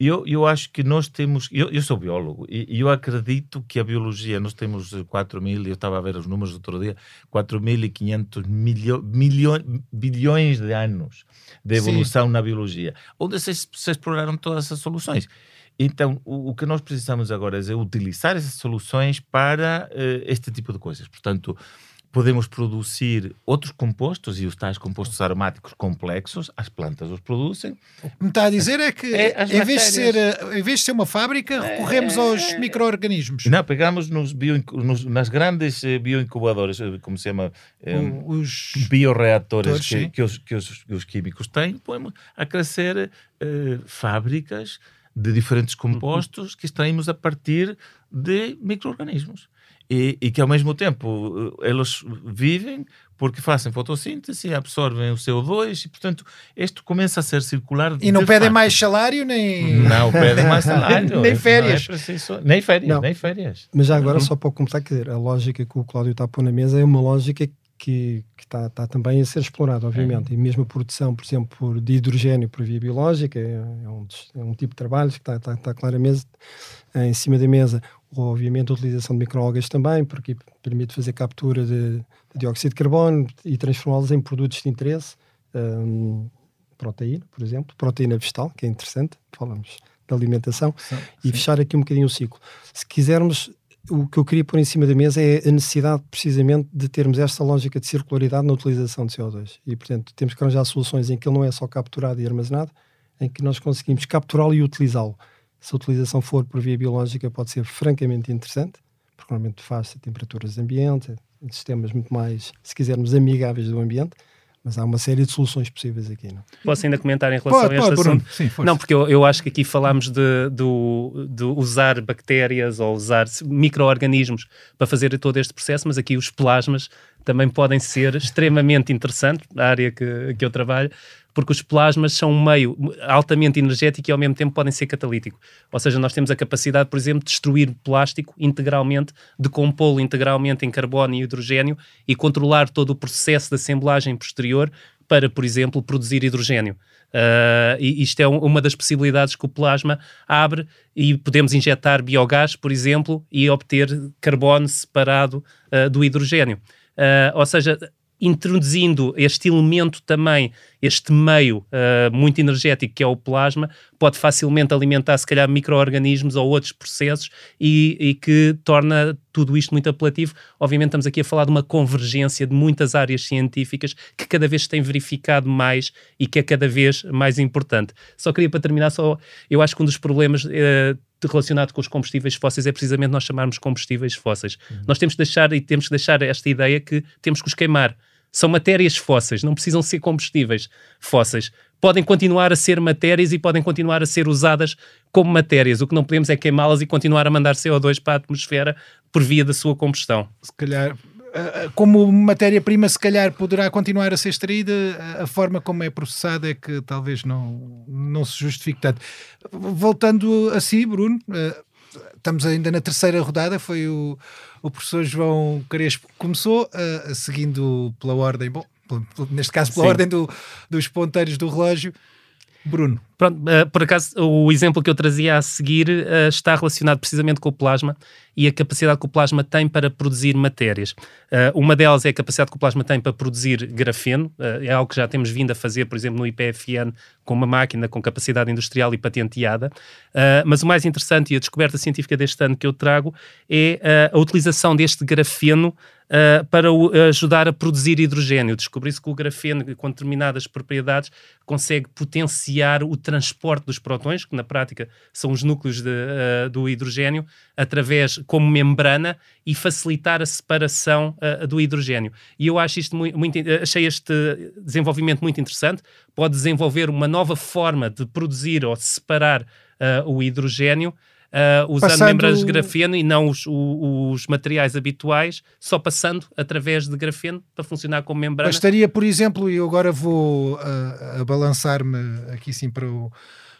eu, eu acho que nós temos. Eu, eu sou biólogo e eu acredito que a biologia, nós temos 4 mil, eu estava a ver os números outro dia, 4.500 milho, milhões, bilhões de anos de evolução Sim. na biologia, onde se, se exploraram todas essas soluções. Então, o, o, que nós precisamos agora é utilizar essas soluções para uh, este tipo de coisas. Portanto, podemos produzir outros compostos e os tais compostos aromáticos complexos, as plantas os produzem. O que me está a dizer é que, é, em, vez de ser, eh, em vez de ser uma fábrica, recorremos é, aos micro-organismos. Não, pegamos nos, bio, nos nas grandes eh, bioincubadoras, como se chama, os bioreatores que, que, os, que, os, que, os, químicos têm, põemos a crescer fábricas de diferentes compostos que extraímos a partir de micro-organismos e, e, que ao mesmo tempo eh, eles vivem porque fazem fotossíntese, absorvem o CO2 e, portanto, isto começa a ser circular. E não pedem mais salário nem. Não pedem mais salário. nem férias. É preciso... Nem férias, não. nem férias. Mas já agora, uhum. só para completar, quer dizer, a lógica que o Cláudio está a pôr na mesa é uma lógica que, que está, está, também a ser explorada, obviamente. É. E mesmo a produção, por exemplo, de hidrogênio por via biológica é, é, um, é um, tipo de trabalho que está, está, está claramente em cima da mesa obviamente a utilização de microalgas também, porque permite fazer captura de, de dióxido de carbono e transformá-los em produtos de interesse, um, proteína, por exemplo, proteína vegetal, que é interessante, falamos da alimentação, sim, e sim. fechar aqui um bocadinho o ciclo. Se quisermos, o que eu queria pôr em cima da mesa é a necessidade precisamente de termos esta lógica de circularidade na utilização de CO2. E, portanto, temos que arranjar soluções em que ele não é só capturado e armazenado, em que nós conseguimos capturá-lo e utilizá-lo se a utilização for por via biológica, pode ser francamente interessante, porque normalmente faz-se a temperaturas ambiente, em sistemas muito mais, se quisermos, amigáveis do ambiente. Mas há uma série de soluções possíveis aqui. Não? Posso ainda comentar em relação pode, a este pode, assunto? Sim, não, porque eu, eu acho que aqui falámos de, de, de usar bactérias ou usar micro-organismos para fazer todo este processo, mas aqui os plasmas também podem ser extremamente interessantes, na área que, que eu trabalho, porque os plasmas são um meio altamente energético e ao mesmo tempo podem ser catalítico. Ou seja, nós temos a capacidade, por exemplo, de destruir plástico integralmente, decompô-lo integralmente em carbono e hidrogênio e controlar todo o processo de assemblagem posterior para, por exemplo, produzir hidrogênio. Uh, isto é um, uma das possibilidades que o plasma abre e podemos injetar biogás, por exemplo, e obter carbono separado uh, do hidrogênio. Uh, ou seja, introduzindo este elemento também, este meio uh, muito energético que é o plasma, pode facilmente alimentar, se calhar, micro-organismos ou outros processos e, e, que torna tudo isto muito apelativo. Obviamente, estamos aqui a falar de uma convergência de muitas áreas científicas que cada vez se tem verificado mais e que é cada vez mais importante. Só queria, para terminar, só eu acho que um dos problemas. Uh, relacionado com os combustíveis fósseis é precisamente nós chamarmos combustíveis fósseis. Uhum. Nós temos que deixar e temos que deixar esta ideia que temos que os queimar. São matérias fósseis, não precisam ser combustíveis fósseis. Podem continuar a ser matérias e podem continuar a ser usadas como matérias. O que não podemos é queimá-las e continuar a mandar CO2 para a atmosfera por via da sua combustão. Se calhar como matéria-prima, se calhar poderá continuar a ser extraída, a forma como é processada é que talvez não, não se justifique tanto. Voltando a si, Bruno, eh, estamos ainda na terceira rodada, foi o, o professor João Crespo começou, uh, seguindo pela ordem, bom, neste caso pela Sim. ordem do, dos ponteiros do relógio. Bruno. Pronto, uh, por acaso, o exemplo que eu trazia a seguir uh, está relacionado precisamente com o plasma e a capacidade que o plasma tem para produzir matérias. Uh, uma delas é a capacidade que o plasma tem para produzir grafeno, é algo que já temos vindo a fazer, por exemplo, no IPFN, com uma máquina com capacidade industrial e patenteada. mas o mais interessante e a descoberta científica deste ano que eu trago é a utilização deste grafeno uh, para o, ajudar a produzir hidrogênio. Descobriu-se que o grafeno, com determinadas propriedades, consegue potenciar o transporte dos protões, que na prática são os núcleos de, uh, do hidrogênio, através como membrana e facilitar a separação uh, do hidrogênio. E eu acho isto muito, muito, achei este desenvolvimento muito interessante. Pode desenvolver uma nova forma de produzir ou separar o hidrogênio uh, usando passando... membranas de grafeno e não os, os, os, materiais habituais, só passando através de grafeno para funcionar como membrana. Bastaria, por exemplo, e eu agora vou uh, a balançar-me aqui sim para o,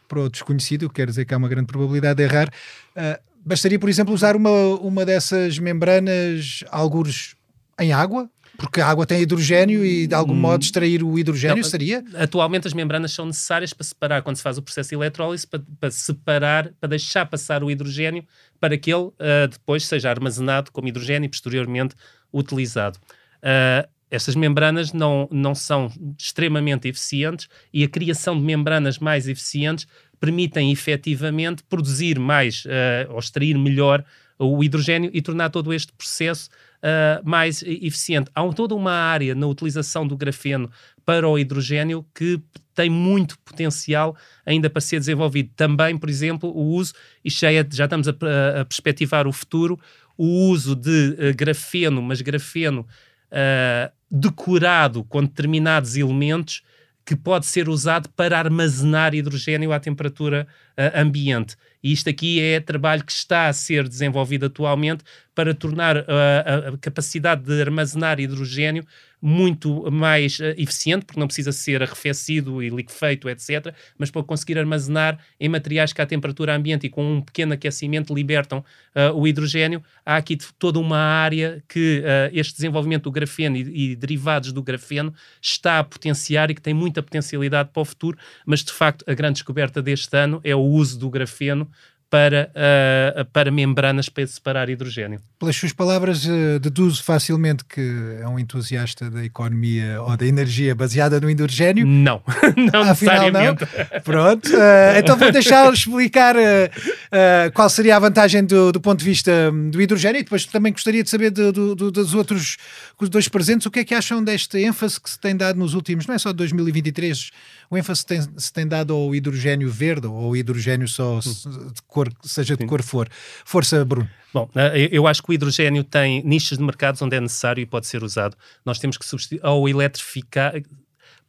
para o desconhecido, quer dizer que há uma grande probabilidade de errar. Uh, bastaria, por exemplo, usar uma, uma dessas membranas, algures em água? Porque a água tem hidrogênio e de algum hum, modo extrair o hidrogênio não, seria? Atualmente as membranas são necessárias para separar, quando se faz o processo de eletrólises, para, para separar, para deixar passar o hidrogênio para que ele uh, depois seja armazenado como hidrogênio e posteriormente utilizado. Uh, estas membranas não, não são extremamente eficientes e a criação de membranas mais eficientes permitem efetivamente produzir mais uh, ou extrair melhor o hidrogênio e tornar todo este processo uh, mais eficiente. Há um, toda uma área na utilização do grafeno para o hidrogênio que tem muito potencial ainda para ser desenvolvido. Também, por exemplo, o uso, e já, é, já estamos a, a, perspectivar o futuro, o uso de uh, grafeno, mas grafeno uh, decorado com determinados elementos que pode ser usado para armazenar hidrogênio à temperatura ambiente. E isto aqui é trabalho que está a ser desenvolvido atualmente para tornar uh, a, a, capacidade de armazenar hidrogênio muito mais uh, eficiente, porque não precisa ser arrefecido e liquefeito, etc., mas para conseguir armazenar em materiais que à temperatura ambiente e com um pequeno aquecimento libertam uh, o hidrogênio. Há aqui toda uma área que uh, este desenvolvimento do grafeno e, e, derivados do grafeno está a potenciar e que tem muita potencialidade para o futuro, mas de facto a grande descoberta deste ano é uso do grafeno para, uh, para membranas para separar hidrogênio. Pelas suas palavras, uh, deduzo facilmente que é um entusiasta da economia ou da energia baseada no hidrogênio. Não, não Afinal. Não. Pronto, uh, então vou deixá-lo explicar qual seria a vantagem do, do, ponto de vista hum, do hidrogênio e depois também gostaria de saber do, do, dos outros dois presentes o que é que acham desta ênfase que se tem dado nos últimos, não é só 2023, o ênfase tem, se tem dado ao hidrogênio verde ou ao hidrogênio só hum. de cor, seja de Sim. cor for. Força, Bruno. Bom, eh, eu acho que o hidrogênio tem nichos de mercados onde é necessário e pode ser usado. Nós temos que substituir ou eletrificar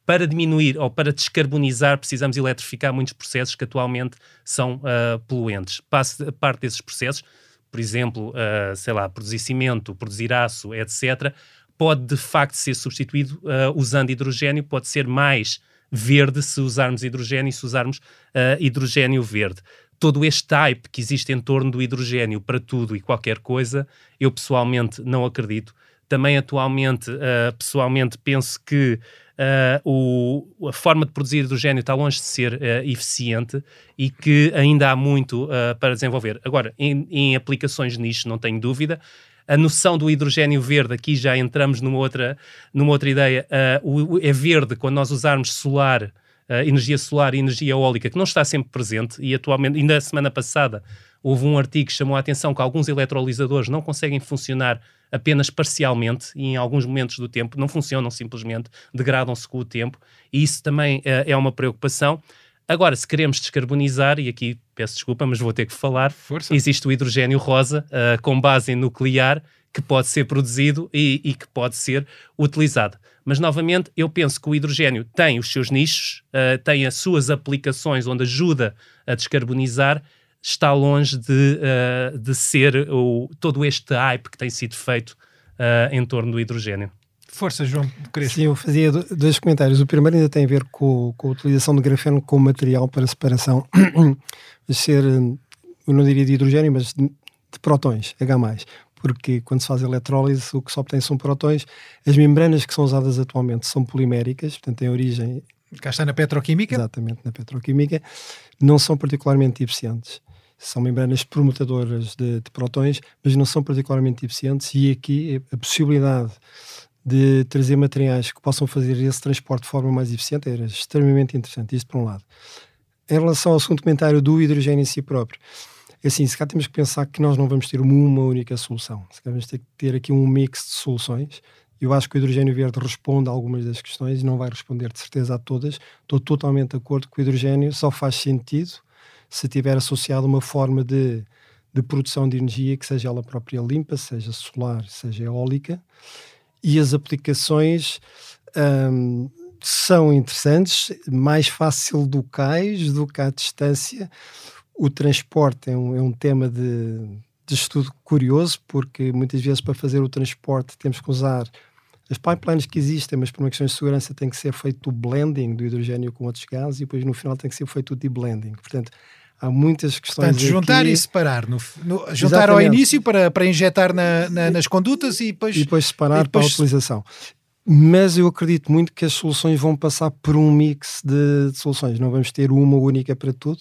para diminuir ou para descarbonizar, precisamos eletrificar muitos processos que atualmente são uh, poluentes. Passe, parte desses processos, por exemplo, uh, sei lá, produzir cimento, produzir aço, etc., pode de facto ser substituído uh, usando hidrogênio, pode ser mais verde se usarmos hidrogênio e se usarmos uh, hidrogênio verde. Todo este hype que existe em torno do hidrogênio para tudo e qualquer coisa, eu pessoalmente não acredito. Também atualmente, uh, pessoalmente, penso que Uh, o, a forma de produzir hidrogênio está longe de ser eficiente e que ainda há muito para desenvolver. Agora, em, em, aplicações nicho, não tenho dúvida, a noção do hidrogênio verde, aqui já entramos numa outra, numa outra ideia, uh, o, é verde quando nós usarmos solar, uh, energia solar e energia eólica, que não está sempre presente, e atualmente, ainda a semana passada, houve um artigo que chamou a atenção que alguns eletrolisadores não conseguem funcionar apenas parcialmente e em alguns momentos do tempo, não funcionam simplesmente, degradam-se com o tempo, e isso também uh, é uma preocupação. Agora, se queremos descarbonizar, e aqui peço desculpa, mas vou ter que falar, Força. existe o hidrogênio rosa uh, com base em nuclear que pode ser produzido e, e, que pode ser utilizado. Mas, novamente, eu penso que o hidrogênio tem os seus nichos, uh, tem as suas aplicações onde ajuda a descarbonizar, está longe de, uh, de ser o, todo este hype que tem sido feito em torno do hidrogênio. Força, João Crespo. Sim, eu fazia dois comentários. O primeiro ainda tem a ver com, com a utilização do grafeno como material para separação de ser, eu não diria de hidrogênio, mas de, de protões, H+. Porque quando se faz eletrólise, o que se obtém são protões. As membranas que são usadas atualmente são poliméricas, portanto têm origem... Cá está na petroquímica? Exatamente, na petroquímica. Não são particularmente eficientes são membranas promutadoras de, de, protões, mas não são particularmente eficientes, e aqui a possibilidade de trazer materiais que possam fazer esse transporte de forma mais eficiente era extremamente interessante, isto por um lado. Em relação ao segundo comentário do hidrogênio em si próprio, é assim, se cá temos que pensar que nós não vamos ter uma, única solução, se cá vamos ter que ter aqui um mix de soluções, eu acho que o hidrogênio verde responde a algumas das questões e não vai responder de certeza a todas. Estou totalmente de acordo que o hidrogênio só faz sentido se tiver associado uma forma de, de produção de energia que seja ela própria limpa, seja solar, seja eólica, e as aplicações um, são interessantes, mais fácil do cais do que à distância. O transporte é um, é um tema de, de estudo curioso, porque muitas vezes para fazer o transporte temos que usar as pipelines que existem, mas por uma questão de segurança tem que ser feito o blending do hidrogênio com outros gases e depois no final tem que ser feito o deblending. Portanto, há muitas questões. Portanto, juntar aqui. e separar. No, no, juntar ao início para, para injetar na, na, nas condutas e depois. E depois separar e depois... para a utilização. Mas eu acredito muito que as soluções vão passar por um mix de, de soluções. Não vamos ter uma única para tudo.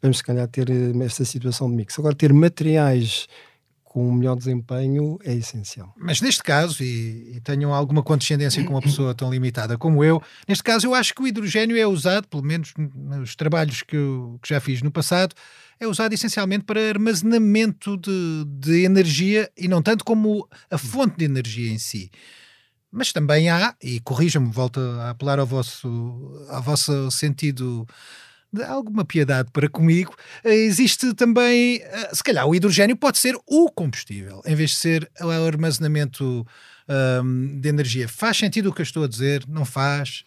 Vamos, se calhar, ter eh, esta situação de mix. Agora, ter materiais com um melhor desempenho é essencial. Mas neste caso, e, e tenham alguma condescendência com uma pessoa tão limitada como eu, neste caso eu acho que o hidrogênio é usado, pelo menos nos trabalhos que, eu, que já fiz no passado, é usado essencialmente para armazenamento de, de energia e não tanto como a fonte de energia em si. Mas também há, e corrijam-me, volto a apelar ao vosso, ao vosso sentido alguma piedade para comigo, eh, existe também, eh, se calhar o hidrogênio pode ser o combustível, em vez de ser o armazenamento um, de energia. Faz sentido o que eu estou a dizer? Não faz?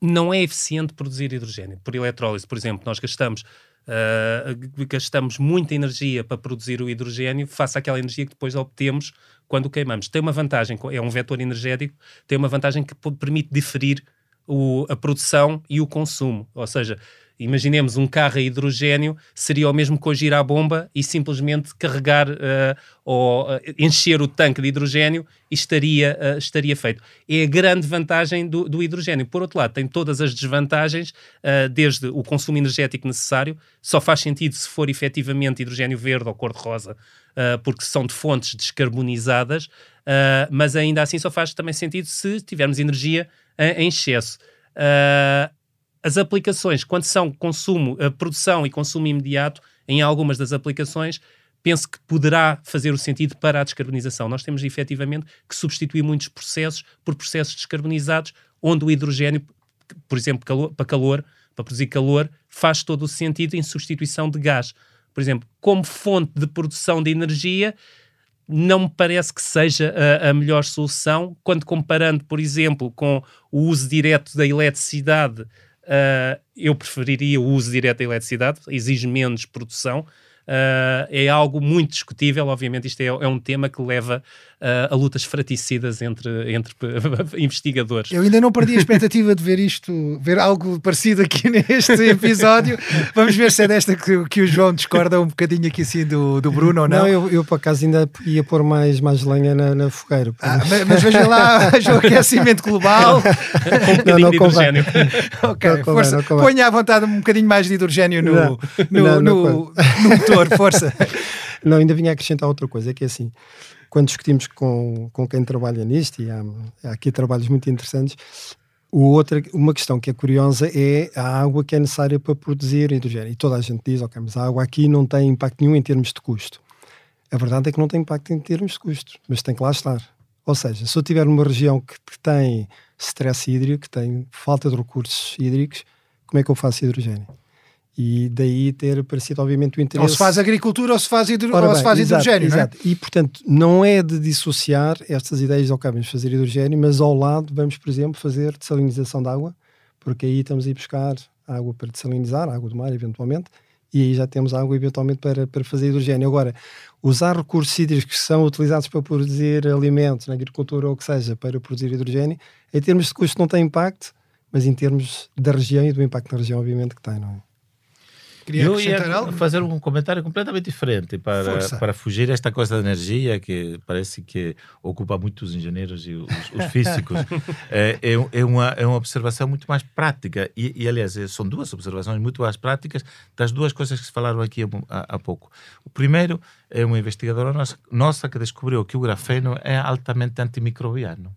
Não é eficiente produzir hidrogênio por eletrólise. Por exemplo, nós gastamos uh, gastamos muita energia para produzir o hidrogênio face àquela energia que depois obtemos quando queimamos. Tem uma vantagem, é um vetor energético, tem uma vantagem que permite diferir o, a produção e o consumo. Ou seja, imaginemos um carro a hidrogênio, seria o mesmo que hoje ir à bomba e simplesmente carregar uh, ou uh, encher o tanque de hidrogênio e estaria, uh, estaria feito. É a grande vantagem do, do, hidrogênio. Por outro lado, tem todas as desvantagens, desde o consumo energético necessário, só faz sentido se for efetivamente hidrogênio verde ou cor-de-rosa, porque são de fontes descarbonizadas, mas ainda assim só faz também sentido se tivermos energia em excesso. Uh, as aplicações, quando são consumo, produção e consumo imediato, em algumas das aplicações, penso que poderá fazer o sentido para a descarbonização. Nós temos efetivamente que substituir muitos processos por processos descarbonizados, onde o hidrogênio, por exemplo, calor, para calor, para produzir calor, faz todo o sentido em substituição de gás. Por exemplo, como fonte de produção de energia, não me parece que seja a, a, melhor solução, quando comparando, por exemplo, com o uso direto da eletricidade, uh, eu preferiria o uso direto da eletricidade, exige menos produção, uh, é algo muito discutível. Obviamente, isto é, é um tema que leva uh, a lutas fraticidas entre, entre investigadores. Eu ainda não perdi a expectativa de ver isto, ver algo parecido aqui neste episódio. Vamos ver se é desta que, que o João discorda um bocadinho aqui assim do, do Bruno ou não. Não, eu, eu por acaso ainda ia pôr mais, mais lenha na, na fogueira. Ah, mas, mas veja lá, o aquecimento global. Com um bocadinho não, não de hidrogênio. ok, não força. Ponha à vontade um bocadinho mais de hidrogênio no, não, no, no, no motor, força. Não, ainda vinha acrescentar outra coisa, é que é assim, quando discutimos com, com quem trabalha nisto, e há, há aqui trabalhos muito interessantes, o outra, uma questão que é curiosa é a água que é necessária para produzir hidrogênio. E toda a gente diz, ok, mas a água aqui não tem impacto nenhum em termos de custo. A verdade é que não tem impacto em termos de custo, mas tem que lá estar. Ou seja, se eu tiver numa região que, que tem stress hídrico, que tem falta de recursos hídricos, como é que eu faço hidrogênio? E daí ter aparecido, obviamente, o interesse. Ou se faz agricultura ou se faz, hidro... Ora, ou bem, se faz exato, hidrogênio, exato. não é? E, portanto, não é de dissociar estas ideias, ok, vamos fazer hidrogênio, mas ao lado vamos, por exemplo, fazer desalinização de água, porque aí estamos a ir buscar água para desalinizar, água do mar, eventualmente, e aí já temos água, eventualmente, para, para fazer hidrogênio. Agora, usar recursos hídricos que são utilizados para produzir alimentos na agricultura ou o que seja, para produzir hidrogênio, em termos de custo não tem impacto, mas em termos da região e do impacto na região, obviamente, que tem, não é? Queria eu ia algo? fazer um comentário completamente diferente para, para fugir esta coisa da energia que parece que ocupa muito os engenheiros e os, os físicos. é, é, é, uma, é uma observação muito mais prática e, e, aliás, é, são duas observações muito mais práticas das duas coisas que se falaram aqui há, há pouco. O primeiro é uma investigadora nossa, nossa que descobriu que o grafeno é altamente antimicrobiano.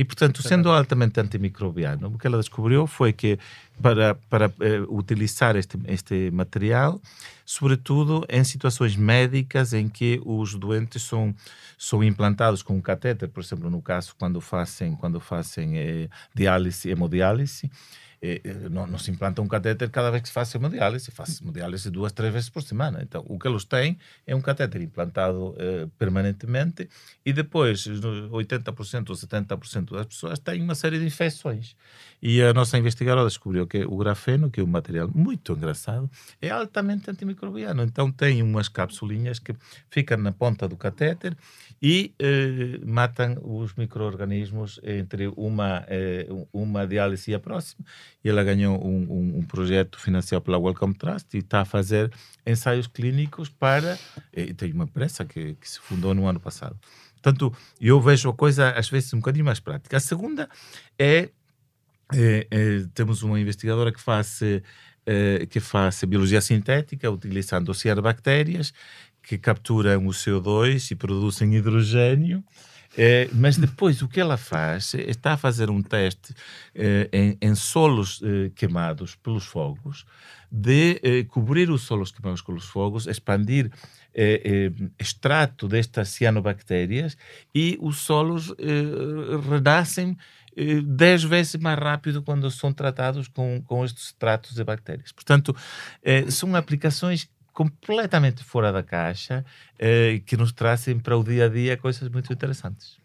E, portanto, sendo altamente antimicrobiano, o que ela descobriu foi que para, para uh, utilizar este, este material, sobretudo em situações médicas em que os doentes são, são implantados com um catéter, por exemplo, no caso quando fazem, quando fazem eh, diálise, hemodiálise, eh, eh, não, não, se implanta um catéter cada vez que se faz hemodiálise, faz hemodiálise duas, três vezes por semana. Então, o que eles têm é um catéter implantado eh, permanentemente e depois 80% ou 70% das pessoas têm uma série de infecções. E a nossa investigadora descobriu que o grafeno, que é um material muito engraçado, é altamente antimicrobiano. Então, tem umas capsulinhas que ficam na ponta do catéter e eh, matam os micro-organismos entre uma, eh, uma diálise e a próxima ela ganhou um, um, um, projeto financiado pela Wellcome Trust e está a fazer ensaios clínicos para. E tem uma empresa que, que, se fundou no ano passado. Portanto, eu vejo a coisa às vezes um bocadinho mais prática. A segunda é. é, é temos uma investigadora que faz. É, que faz biologia sintética utilizando cianobactérias que capturam o CO2 e produzem hidrogênio é, mas depois o que ela faz é, está a fazer um teste é, em, em, solos é, queimados pelos fogos, de é, cobrir os solos queimados pelos fogos, expandir é, extrato destas cianobactérias e os solos renascem dez vezes mais rápido quando são tratados com, com estes extratos de bactérias. Portanto, são aplicações completamente fora da caixa eh, que nos trazem para o dia a dia coisas muito interessantes.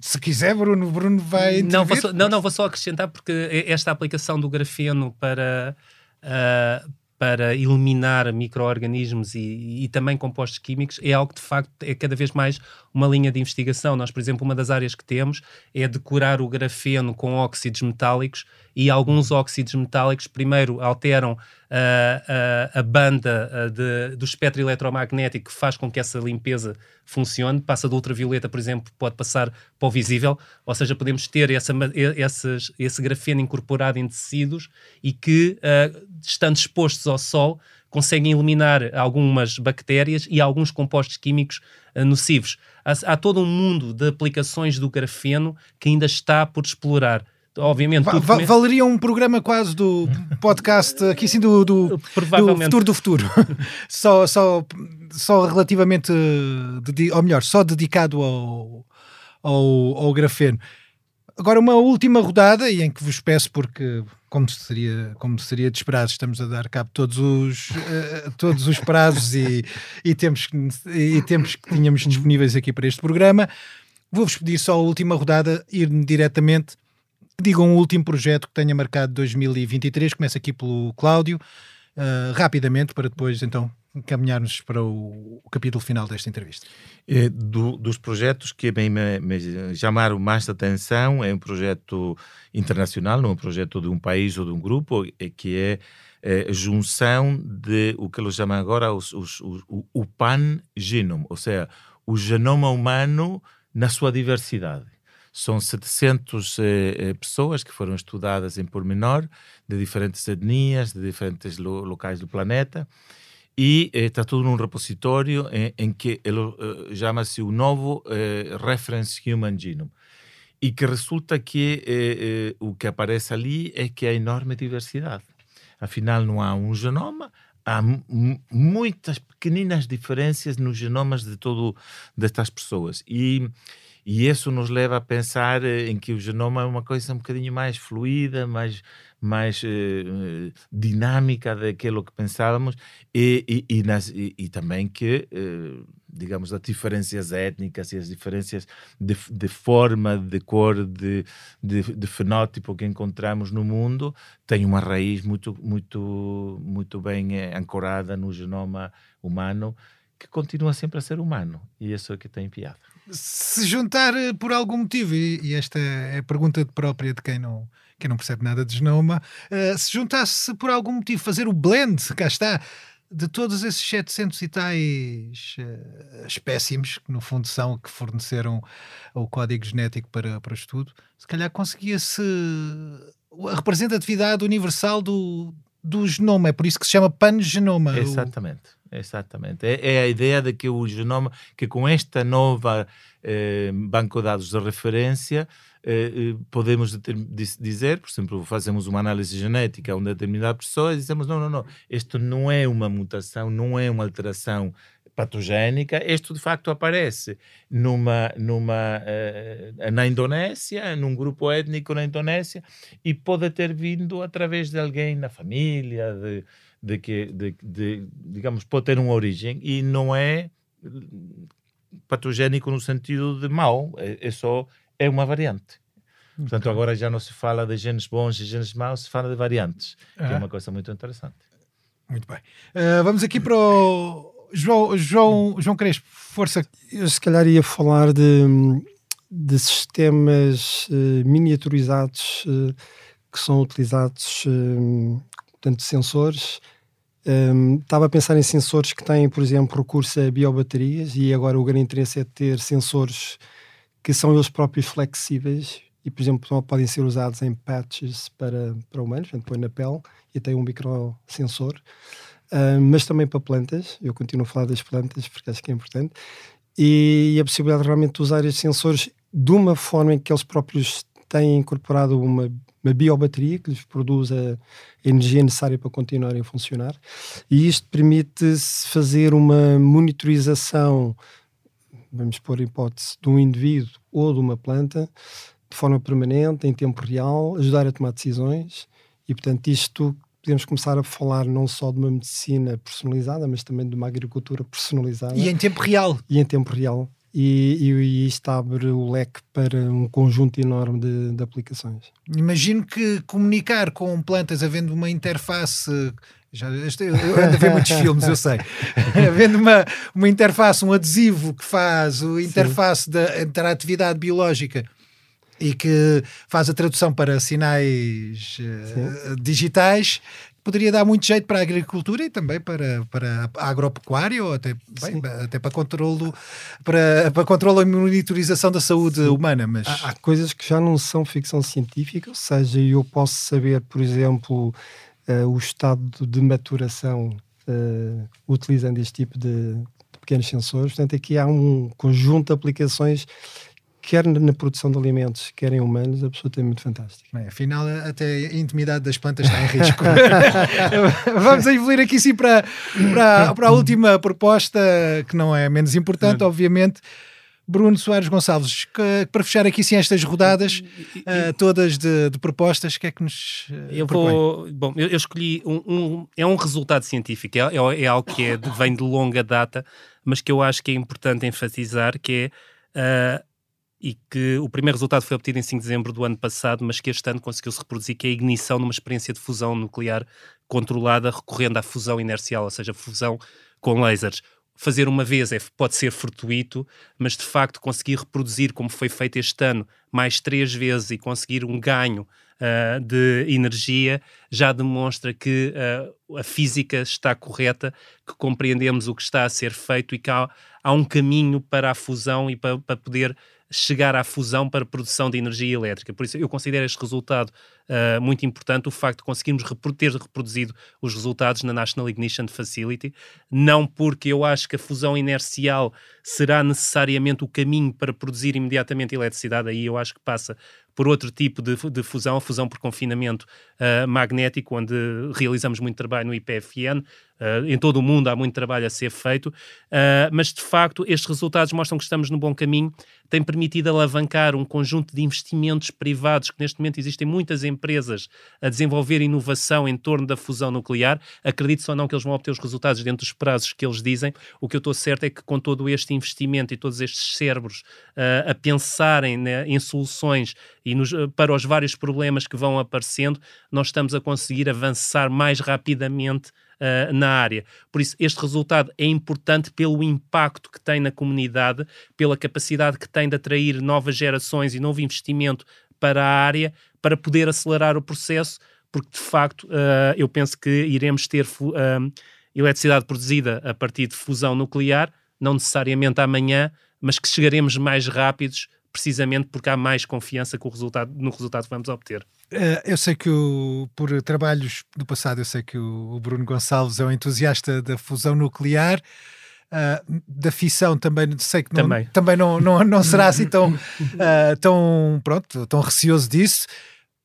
Se quiser, Bruno, Bruno vai. Não, vou só, não, não, vou só acrescentar porque esta aplicação do grafeno para. Uh, para eliminar micro-organismos e, e, também compostos químicos é algo que de facto é cada vez mais uma linha de investigação. Nós, por exemplo, uma das áreas que temos é decorar o grafeno com óxidos metálicos e alguns óxidos metálicos primeiro alteram a, a, a banda de, do espectro eletromagnético que faz com que essa limpeza funcione, passa do ultravioleta, por exemplo, pode passar para o visível, ou seja, podemos ter essa, esses, esse grafeno incorporado em tecidos e que, uh, estando expostos ao sol, conseguem eliminar algumas bactérias e alguns compostos químicos uh, nocivos. Há, há todo um mundo de aplicações do grafeno que ainda está por explorar obviamente. Va va valeria um programa quase do podcast aqui sim do, do, do futuro do futuro. só, só, só relativamente, ou melhor, só dedicado ao, ao, ao grafeno. Agora, uma última rodada, e em que vos peço, porque, como seria, como seria de esperar, estamos a dar cabo todos os, uh, todos os prazos e, e, tempos, e tempos que tínhamos disponíveis aqui para este programa. Vou-vos pedir só a última rodada, ir diretamente Digam um último projeto que tenha marcado 2023, começa aqui pelo Cláudio, uh, rapidamente, para depois então caminharmos para o, o capítulo final desta entrevista. É, do, dos projetos que me, me, chamaram mais atenção é um projeto internacional, não é um projeto de um país ou de um grupo, é, que é, é junção de o que eles chamam agora os, os, os, o, o pan-genome, ou seja, o genoma humano na sua diversidade. São 700 eh, eh, pessoas que foram estudadas em pormenor, de diferentes etnias, de diferentes lo locais do planeta, e eh, está tudo num repositório em, em que ele eh, chama-se o novo eh, Reference Human Genome. E que resulta que eh, o que aparece ali é que há enorme diversidade. Afinal, não há um genoma, há muitas pequeninas diferenças nos genomas de todo destas pessoas. E e isso nos leva a pensar em que o genoma é uma coisa um bocadinho mais fluida, mais, mais eh, dinâmica daquilo que pensávamos e, e, e, nas, e também que, eh, digamos, as diferenças étnicas e as diferenças de, de forma, de cor, de, de, de, fenótipo que encontramos no mundo têm uma raiz muito, muito, muito bem eh, ancorada no genoma humano que continua sempre a ser humano. E isso é que tem piada se juntar eh, por algum motivo, e, esta é a pergunta própria de quem não, quem não percebe nada de genoma, uh, se juntasse por algum motivo fazer o blend, cá está, de todos esses 700 e tais uh, espécimes, que no fundo são que forneceram o código genético para, para o estudo, se calhar conseguia-se a representatividade universal do, do genoma, é por isso que se chama pangenoma. Exatamente. Exatamente. É, é, a ideia de que o genoma, que com esta nova eh, banco de dados de referência, podemos dizer, por exemplo, fazemos uma análise genética a uma determinada pessoa e dizemos: não, não, não, isto não é uma mutação, não é uma alteração patogénica, isto de facto aparece numa, numa, uh, na Indonésia, num grupo étnico na Indonésia, e pode ter vindo através de alguém na família, de, de que, de, de, digamos, pode ter uma origem e não é patogénico no sentido de mau, é, é só é uma variante. Portanto, agora já não se fala de genes bons e genes maus, se fala de variantes, que é uma coisa muito interessante. Muito bem. Uh, vamos aqui para o João, João, João Crespo, força. Eu se calhar ia falar de, de sistemas uh, miniaturizados uh, que são utilizados, um, portanto, sensores. Um, estava a pensar em sensores que têm, por exemplo, recurso a biobaterias e agora o grande interesse é ter sensores que são eles próprios flexíveis e, por exemplo, podem ser usados em patches para, para humanos, portanto, põe na pele e tem um microsensor, uh, mas também para plantas. Eu continuo a falar das plantas porque acho que é importante. E, e a possibilidade de realmente usar estes sensores de uma forma em que eles próprios têm incorporado uma, uma biobateria que lhes produz a energia necessária para continuarem a funcionar. E isto permite-se fazer uma monitorização, vamos pôr hipótese, de um indivíduo ou de uma planta de forma permanente, em tempo real, ajudar a tomar decisões e, portanto, isto podemos começar a falar não só de uma medicina personalizada, mas também de uma agricultura personalizada. E em tempo real. E em tempo real. E, e, e isto abre o leque para um conjunto enorme de, de, aplicações. Imagino que comunicar com plantas havendo uma interface. Já, eu ando a ver muitos filmes, eu sei. havendo uma, uma interface, um adesivo que faz a interface Sim. da interatividade biológica e que faz a tradução para sinais uh, digitais, poderia dar muito jeito para a agricultura e também para, para a agropecuária ou até, bem, até para controlo para, para controlo e monitorização da saúde Sim. humana. Mas... Há, há, coisas que já não são ficção científica, ou seja, eu posso saber, por exemplo, uh, o estado de maturação uh, utilizando este tipo de, de pequenos sensores. Portanto, aqui há um conjunto de aplicações quer na produção de alimentos, quer em humanos, absolutamente fantástico. Bem, afinal, até a intimidade das plantas está em risco. Vamos evoluir aqui sim para, para, para a última proposta, que não é menos importante, obviamente. Bruno Soares Gonçalves, que, para fechar aqui sim estas rodadas uh, todas de, de, propostas, o que é que nos. Uh, eu vou. Bom, eu, eu escolhi um, um, É um resultado científico, é, é, é algo que é, vem de longa data, mas que eu acho que é importante enfatizar, que é. Uh, e que o primeiro resultado foi obtido em 5 de dezembro do ano passado, mas que este ano conseguiu-se reproduzir, que é a ignição numa experiência de fusão nuclear controlada recorrendo à fusão inercial, ou seja, fusão com lasers. Fazer uma vez é, pode ser fortuito, mas de facto conseguir reproduzir, como foi feito este ano, mais três vezes e conseguir um ganho uh, de energia, já demonstra que uh, a física está correta, que compreendemos o que está a ser feito e que há, há um caminho para a fusão e para, para poder chegar à fusão para produção de energia elétrica. Por isso, eu considero este resultado uh, muito importante, o facto de conseguirmos ter reproduzido os resultados na National Ignition Facility, não porque eu acho que a fusão inercial será necessariamente o caminho para produzir imediatamente eletricidade, aí eu acho que passa por outro tipo de, de fusão, fusão por confinamento uh, magnético, onde realizamos muito trabalho no IPFN. Uh, em todo o mundo há muito trabalho a ser feito, uh, mas de facto estes resultados mostram que estamos no bom caminho. Tem permitido alavancar um conjunto de investimentos privados, que neste momento existem muitas empresas a desenvolver inovação em torno da fusão nuclear. Acredito ou não que eles vão obter os resultados dentro dos prazos que eles dizem. O que eu estou certo é que com todo este investimento e todos estes cérebros uh, a pensarem né, em soluções e nos, para os vários problemas que vão aparecendo, nós estamos a conseguir avançar mais rapidamente Uh, na área. Por isso, este resultado é importante pelo impacto que tem na comunidade, pela capacidade que tem de atrair novas gerações e novo investimento para a área, para poder acelerar o processo, porque de facto uh, eu penso que iremos ter uh, eletricidade produzida a partir de fusão nuclear, não necessariamente amanhã, mas que chegaremos mais rápidos precisamente porque há mais confiança com o resultado, no resultado que vamos obter. Uh, eu sei que o, por trabalhos do passado, eu sei que o, o Bruno Gonçalves é um entusiasta da fusão nuclear. Uh, da fissão também sei que não, também, também não, não, não será assim tão, uh, tão, pronto, tão receoso disso.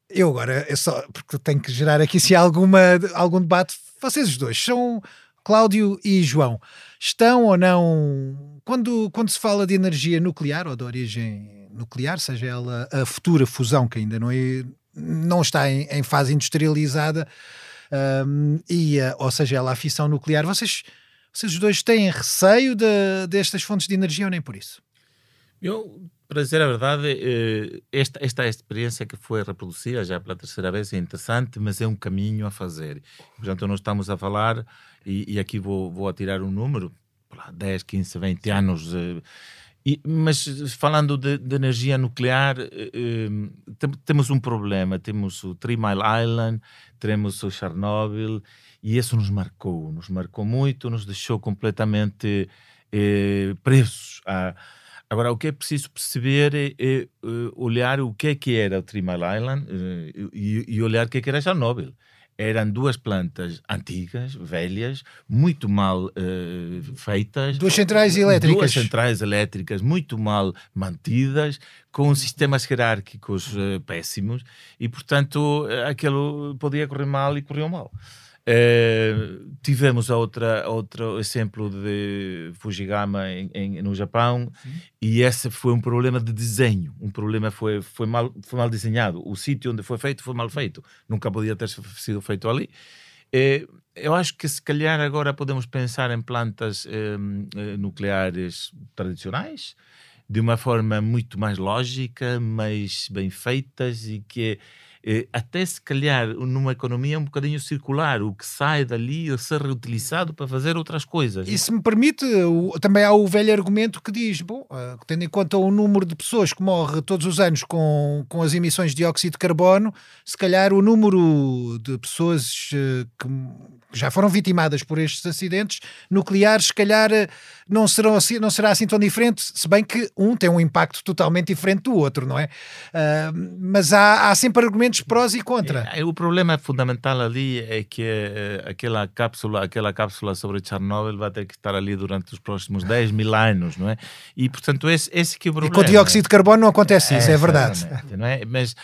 Eu agora, eu só, porque tenho que gerar aqui se há alguma, algum debate. Vocês os dois são Cláudio e João. Estão ou não, quando, quando se fala de energia nuclear ou de origem nuclear, seja ela a futura fusão, que ainda não, é, não está em, em fase industrializada, um, e ou seja ela a fissão nuclear, vocês, vocês dois têm receio de, destas fontes de energia ou nem por isso? Eu, para dizer a verdade, eh, esta, esta experiência que foi reproduzida já pela terceira vez é interessante, mas é um caminho a fazer. Portanto, nós estamos a falar, e, e aqui vou, vou atirar um número, 10, 15, 20 anos E, mas falando de, de energia nuclear, eh, eh, temos um problema. Temos o Three Mile Island, temos o Chernobyl, e isso nos marcou, nos marcou muito, nos deixou completamente eh, presos. A... Agora, o que é preciso perceber é, é, é, olhar o que é que era o Three Mile Island eh, e, e, olhar o que é que era Chernobyl eram duas plantas antigas, velhas, muito mal uh, feitas. Duas centrais elétricas. Duas centrais elétricas muito mal mantidas, com sistemas hierárquicos uh, péssimos, e portanto aquilo podia correr mal e correu mal. Uh, tivemos outra, outro exemplo de Fujigama em, em, no Japão Sim. e esse foi um problema de desenho. Um problema foi, foi, mal, foi mal desenhado. O sítio onde foi feito foi mal feito. Nunca podia ter sido feito ali. Uh, eu acho que se calhar agora podemos pensar em plantas uh, nucleares tradicionais de uma forma muito mais lógica, mais bem feitas e que eh, até se calhar numa economia um bocadinho circular, o que sai dali a ser reutilizado para fazer outras coisas. E se me permite, também há o velho argumento que diz, bom, uh, tendo em conta o número de pessoas que morre todos os anos com, com as emissões de dióxido de carbono, se calhar o número de pessoas uh, que já foram vitimadas por estes acidentes nucleares, se calhar eh, não, serão assim, não será assim tão diferente, se bem que um tem um impacto totalmente diferente do outro, não é? Uh, mas há, há, sempre argumentos prós e contra. É, o problema fundamental ali é que uh, aquela cápsula, aquela cápsula sobre Chernobyl vai ter que estar ali durante os próximos 10 mil anos, não é? E portanto esse, esse que é o problema. E com o dióxido de carbono não acontece isso, é, é verdade. Não é? Mas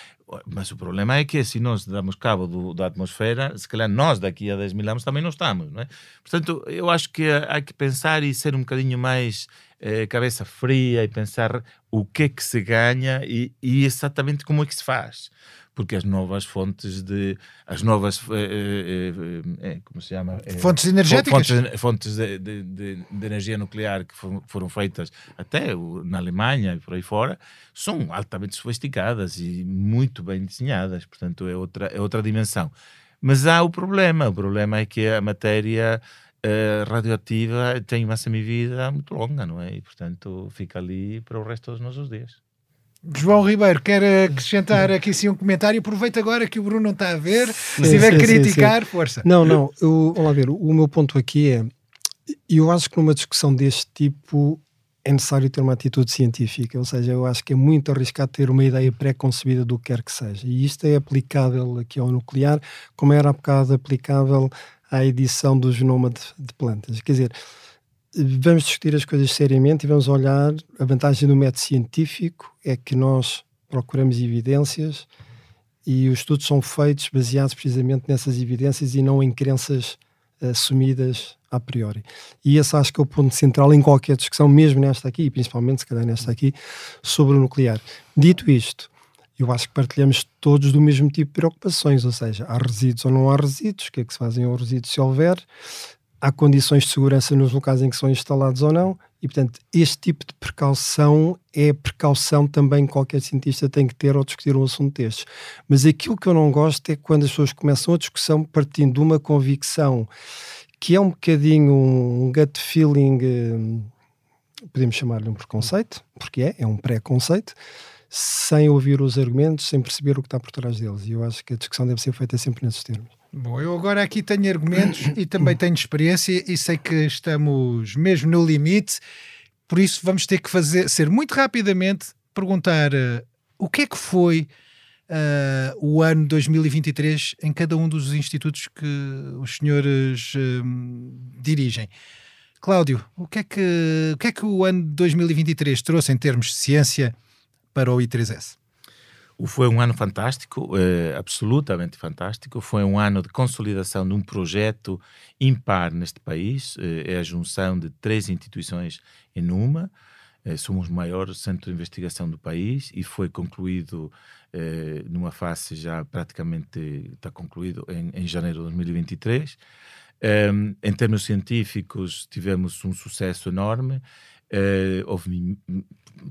mas o problema é que se nós damos cabo do, da atmosfera, se calhar nós daqui a 10 mil anos também não estamos, não é? Portanto, eu acho que há que pensar e ser um bocadinho mais eh, cabeça fria e pensar o que é que se ganha e, e exatamente como é que se faz porque as novas fontes de as novas eh, eh, eh, como se chama? Fontes energéticas. fontes, fontes de, de, de, de, energia nuclear que foram, foram, feitas até na Alemanha e por aí fora são altamente sofisticadas e muito bem desenhadas portanto é outra é outra dimensão. Mas há o problema o problema é que a matéria radioativa tem uma semivida muito longa não é? E portanto fica ali para o resto dos nossos dias João Ribeiro, quer acrescentar aqui sim um comentário? Aproveita agora que o Bruno não está a ver. Sim, Se tiver que criticar, sim. força. Não, não. Eu, vamos lá ver. O meu ponto aqui é: eu acho que numa discussão deste tipo é necessário ter uma atitude científica. Ou seja, eu acho que é muito arriscado ter uma ideia pré-concebida do que quer que seja. E isto é aplicável aqui ao nuclear, como era há bocado aplicável à edição do genoma de, de plantas. Quer dizer vamos discutir as coisas seriamente e vamos olhar. A vantagem do método científico é que nós procuramos evidências e os estudos são feitos baseados precisamente nessas evidências e não em crenças assumidas a priori. E esse acho que é o ponto central em qualquer discussão, mesmo nesta aqui, e principalmente se calhar nesta aqui, sobre o nuclear. Dito isto, eu acho que partilhamos todos do mesmo tipo de preocupações, ou seja, há resíduos ou não há resíduos, o que é que se fazem aos resíduos se houver, há condições de segurança nos locais em que são instalados ou não, e portanto este tipo de precaução é precaução também que qualquer cientista tem que ter ao discutir um assunto destes. Mas aquilo que eu não gosto é quando as pessoas começam a discussão partindo de uma convicção que é um bocadinho um gut feeling, eh, podemos chamar-lhe um preconceito, porque é, é um pré-conceito, sem ouvir os argumentos, sem perceber o que está por trás deles. E eu acho que a discussão deve ser feita sempre nesses termos. Bom, eu agora aqui tenho argumentos e também tenho experiência e sei que estamos mesmo no limite, por isso vamos ter que fazer, ser muito rapidamente, perguntar uh, o que é que foi uh, o ano 2023 em cada um dos institutos que os senhores uh, dirigem. Cláudio, o que, é que, o que é que o ano 2023 trouxe em termos de ciência para o I3S? Foi um ano fantástico, eh, absolutamente fantástico. Foi um ano de consolidação de um projeto impar neste país. Eh, é a junção de três instituições em uma. Eh, somos o maior centro de investigação do país e foi concluído eh, numa fase já praticamente está concluído em, em janeiro de 2023. Um, em termos científicos, tivemos um sucesso enorme. Uh, houve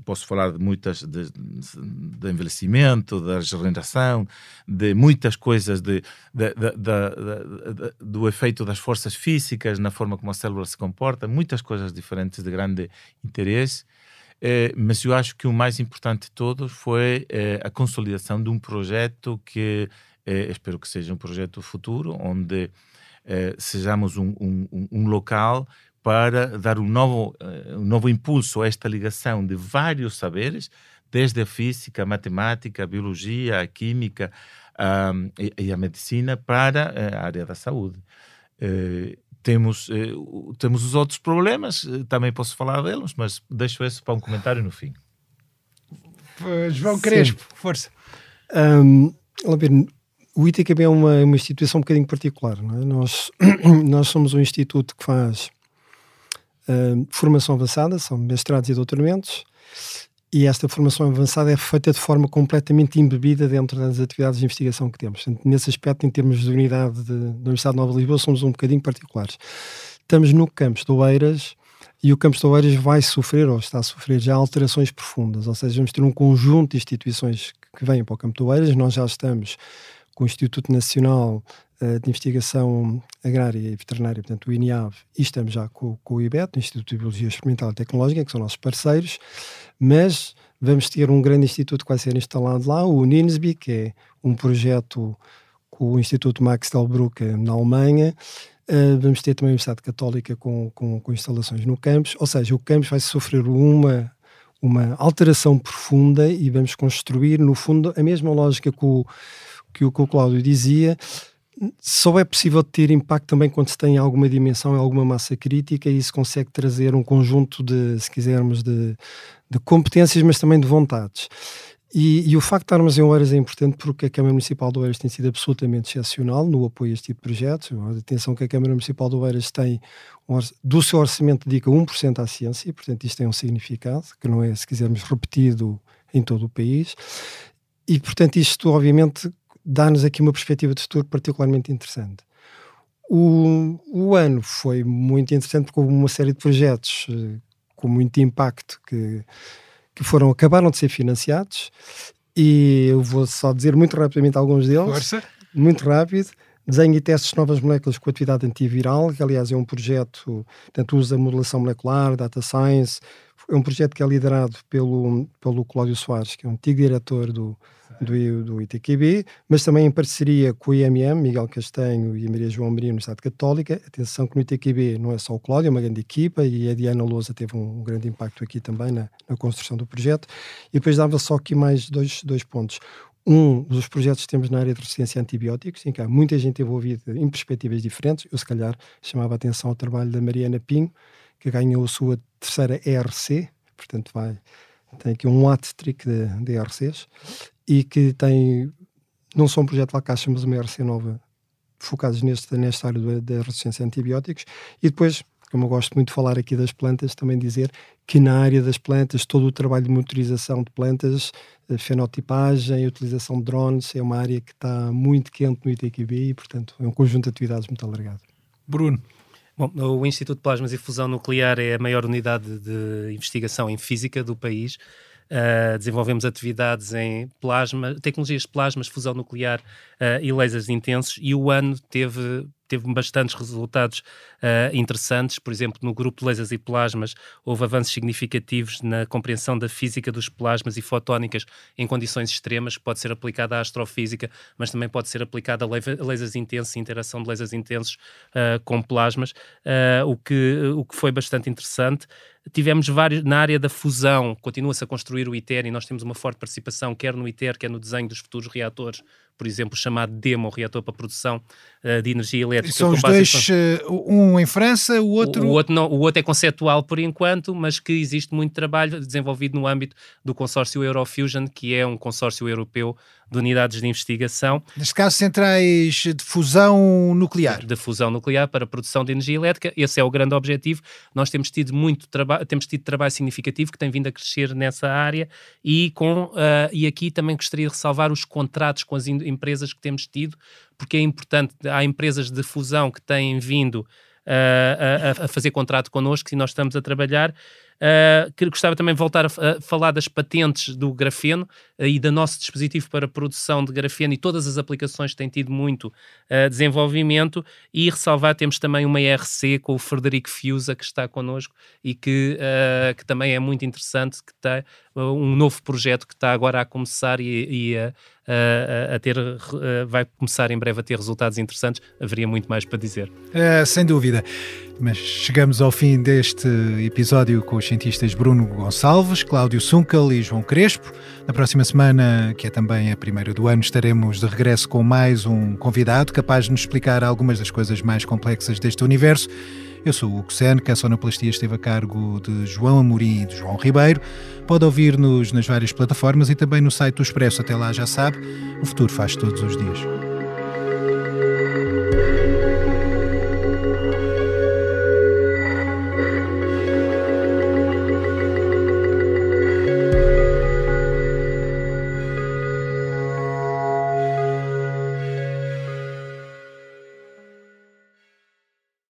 posso falar de muitas de, de envelhecimento, da regeneração, de muitas coisas de, de, do efeito das forças físicas na forma como a célula se comporta, muitas coisas diferentes de grande interesse. eh, mas eu acho que o mais importante de todos foi eh, a consolidação de um projeto que espero que seja um projeto futuro, onde sejamos um, um, um, local para dar um novo, um novo impulso a esta ligação de vários saberes, desde a física, a matemática, a biologia, a química um, e, e, a medicina, para a área da saúde. Uh, temos, uh, temos os outros problemas, também posso falar deles, mas deixo isso para um comentário no fim. João Crespo, Sim. força. Um, o ITKB é uma, uma instituição um bocadinho particular. É? Nós, nós somos um instituto que faz formação avançada, são mestrados e doutoramentos, e esta formação avançada é feita de forma completamente embebida dentro das atividades de investigação que temos. Nesse aspecto, em termos de unidade de, da Universidade de Nova Lisboa, somos um bocadinho particulares. Estamos no campus de Oeiras e o campus de Oeiras vai sofrer, ou está a sofrer já, alterações profundas. Ou seja, vamos ter um conjunto de instituições que vêm para o campo de Oeiras. Nós já estamos com o Instituto Nacional de Investigação Agrária e Veterinária, portanto o INIAV, e estamos já com, com o IBET, o Instituto de Biologia Experimental e Tecnológica, que são nossos parceiros, mas vamos ter um grande instituto que vai ser instalado lá, o NINSBY, que é um projeto com o Instituto Max Delbruck na Alemanha, Uh, vamos ter também a Universidade Católica com, com, com, instalações no campus, ou seja, o campus vai sofrer uma, uma alteração profunda e vamos construir, no fundo, a mesma lógica que o, que o, que o Cláudio dizia, só é possível ter impacto também quando se tem alguma dimensão e alguma massa crítica e isso consegue trazer um conjunto de, se quisermos, de, de competências, mas também de vontades. E, e, o facto de estarmos em Oeiras é importante porque a Câmara Municipal de Oeiras tem sido absolutamente excepcional no apoio a este tipo de projetos. Atenção que a Câmara Municipal de Oeiras tem, do seu orçamento, dedica 1% à ciência, portanto isto tem um significado, que não é, se quisermos, repetido em todo o país. E, portanto, isto obviamente dá-nos aqui uma perspectiva de futuro particularmente interessante. O, o ano foi muito interessante porque houve uma série de projetos uh, com muito impacto que, que foram, acabaram de ser financiados e eu vou só dizer muito rapidamente alguns deles. Força. Muito rápido. Desenho e testes de novas moléculas com atividade antiviral, que aliás é um projeto, tanto usa modelação molecular, data science, é um projeto que é liderado pelo, pelo Cláudio Soares, que é um antigo diretor do, do, do ITQB, mas também em parceria com o IMM, Miguel Castanho e Maria João Maria, Universidade Católica. Atenção que no ITQB não é só o Cláudio, é uma grande equipa e a Diana Lousa teve um, um grande impacto aqui também na, na, construção do projeto. E depois dava só aqui mais dois, dois pontos. Um dos projetos que temos na área de resistência a antibióticos, em que há muita gente envolvida em perspectivas diferentes. Eu, se calhar, chamava a atenção ao trabalho da Mariana Pinho, que ganhou a sua terceira ERC, portanto, vai, tem aqui um hat-trick de, de ERCs e que tem não só um projeto lá caixa, mas uma RC nova focados neste, nesta área da resistência a antibióticos e depois, como eu gosto muito de falar aqui das plantas, também dizer que na área das plantas, todo o trabalho de motorização de plantas, fenotipagem, utilização de drones, é uma área que está muito quente no ITQB e, portanto, é um conjunto de atividades muito alargado. Bruno. Bom, o Instituto de Plasmas e Fusão Nuclear é a maior unidade de investigação em física do país. Uh, desenvolvemos atividades em plasma, tecnologias de plasmas, fusão nuclear uh, e lasers intensos, e o ano teve teve bastantes resultados uh, interessantes. Por exemplo, no grupo de lasers e plasmas, houve avanços significativos na compreensão da física dos plasmas e fotónicas em condições extremas, que pode ser aplicada à astrofísica, mas também pode ser aplicada a lasers intensos, interação de lasers intensos uh, com plasmas, uh, o, que, o que foi bastante interessante tivemos vários na área da fusão, continua-se a construir o ITER e nós temos uma forte participação, quer no ITER, quer no desenho dos futuros reatores, por exemplo, chamado DEMO, reator para produção uh, de energia elétrica. E são os dois, em... uh, um em França, o outro... O, o, outro não, o outro é conceptual por enquanto, mas que existe muito trabalho desenvolvido no âmbito do consórcio Eurofusion, que é um consórcio europeu de unidades de investigação. Neste caso, centrais de fusão nuclear. De fusão nuclear para a produção de energia elétrica. Esse é o grande objetivo. Nós temos tido muito trabalho, temos tido trabalho significativo que tem vindo a crescer nessa área e, com, uh, e aqui também gostaria de ressalvar os contratos com as empresas que temos tido, porque é importante, há empresas de fusão que têm vindo uh, a, a, fazer contrato connosco e nós estamos a trabalhar Uh, gostava também de voltar a, a, falar das patentes do grafeno uh, e do nosso dispositivo para produção de grafeno e todas as aplicações que têm tido muito uh, desenvolvimento e ressalvar temos também uma ERC com o Frederico Fiusa que está connosco e que, que também é muito interessante, que está um novo projeto que está agora a começar e, e a, a, a, ter, vai começar em breve a ter resultados interessantes. Haveria muito mais para dizer. É, sem dúvida. Mas chegamos ao fim deste episódio com os cientistas Bruno Gonçalves, Cláudio Sunkel e João Crespo. Na próxima semana, que é também a primeira do ano, estaremos de regresso com mais um convidado capaz de nos explicar algumas das coisas mais complexas deste universo. Eu sou o Hugo que a sonoplastia esteve a cargo de João Amorim e de João Ribeiro. Pode ouvir-nos nas várias plataformas e também no site do Expresso. Até lá, já sabe, o futuro faz todos os dias.